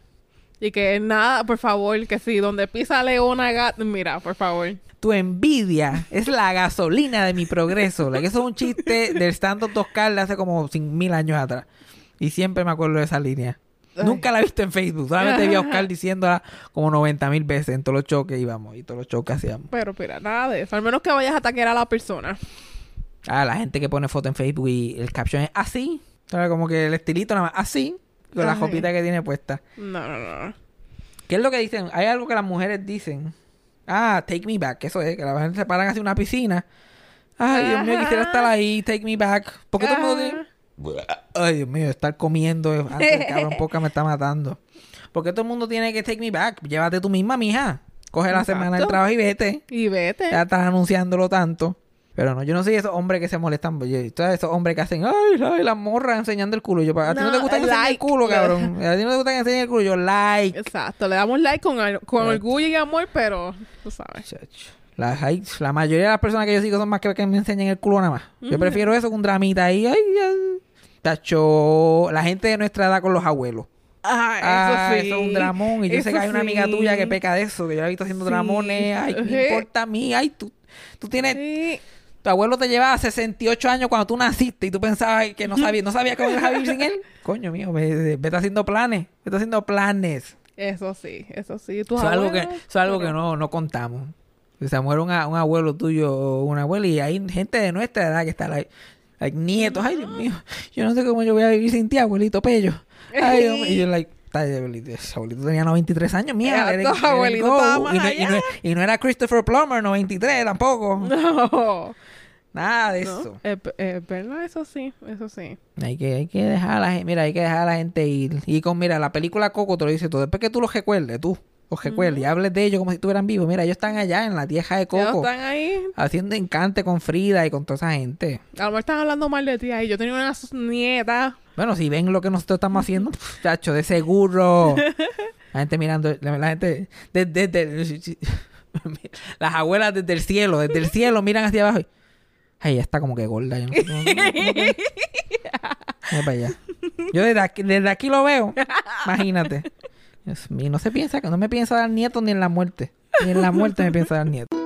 Y que nada, por favor, que si donde pisa leona gata, mira, por favor. Tu envidia es la gasolina de mi progreso. Eso es un chiste del stand-up de hace como mil años atrás. Y siempre me acuerdo de esa línea. Nunca la he visto en Facebook. Solamente vi a [LAUGHS] Oscar diciéndola como 90 mil veces en todos los shows que íbamos y todos los shows que hacíamos. Pero mira, nada de eso. Al menos que vayas a atacar a la persona. Ah, la gente que pone foto en Facebook y el caption es así. ¿Sabes? Como que el estilito nada más así. Con la Ajá. copita que tiene puesta. No, no, no. ¿Qué es lo que dicen? Hay algo que las mujeres dicen. Ah, take me back. Eso es, que las mujeres se paran hacia una piscina. Ay, Dios mío, quisiera estar ahí. Take me back. ¿Por qué todo el mundo Ah. dice... Ay, Dios mío, estar comiendo antes cabrón [LAUGHS] poca me está matando. ¿Por qué todo el mundo tiene que take me back? Llévate tú misma, mija. Coge la Exacto. semana del trabajo y vete. Y vete. Ya estás anunciándolo tanto. Pero no, yo no soy esos hombres que se molestan. Yo, todos esos hombres que hacen, ay, ay, la morra enseñando el culo. Yo, a ti no, No, te gusta que enseñe el like. culo, [LAUGHS] cabrón. A ti no te gusta que enseñe el culo. Yo, like. Exacto, le damos like con, con orgullo y amor, pero tú sabes. Chacho. La, la mayoría de las personas que yo sigo son más que, que me enseñen el culo nada más. Yo prefiero eso que un dramita ahí. Ay, ay. Tacho, la gente de nuestra edad con los abuelos. Ah, Ah, eso sí. eso es un dramón. Y yo sé que hay una amiga sí. tuya que peca de eso, que yo la he visto haciendo Sí. dramones. Ay, ¿qué [LAUGHS] importa a mí? Ay, tú, tú tienes. Sí. Tu abuelo te llevaba 68 años cuando tú naciste y tú pensabas que no sabías, no sabías cómo ibas a vivir sin él. [LAUGHS] Coño mío, ve- vete haciendo planes. Vete haciendo planes. Eso sí, eso sí. Tus Eso es algo que, eso es algo que no, no contamos. Se muere un, un abuelo tuyo o una abuela y hay gente de nuestra edad que está like, like, nietos. Ay, Dios mío, yo no sé cómo yo voy a vivir sin ti, abuelito Pello. Ay, Dios mío. Y yo, like, "Ay, abuelito, abuelito tenía 93 años, mía. Let it abuelito go". estaba más y, no, y, no, y no era Christopher Plummer, 93 tampoco. No. Nada de no. eso. Es, es verdad, eso sí, eso sí. Hay que, hay que dejar a la gente, mira, hay que dejar a la gente ir. Y con, mira, la película Coco te lo dice todo. Después que tú los recuerdes, tú, los recuerdes y hables de ellos como si estuvieran vivos. Mira, ellos están allá en la tierra de Coco. están ahí. Haciendo encante con Frida y con toda esa gente. A lo mejor están hablando mal de ti ahí. Yo tenía una nieta. Bueno, si ven lo que nosotros estamos haciendo, [LAUGHS] chacho, de seguro. La gente mirando, la, la gente, desde, [LAUGHS] las abuelas desde el cielo, desde el cielo miran hacia abajo. y, Ay, está como que gorda. Yo no, no- no- [LAUGHS] para allá. Yo desde aquí, desde aquí lo veo. Imagínate. Dios mío, no se piensa, que no me piensa dar nietos ni en la muerte. Ni en la muerte me piensa dar nietos.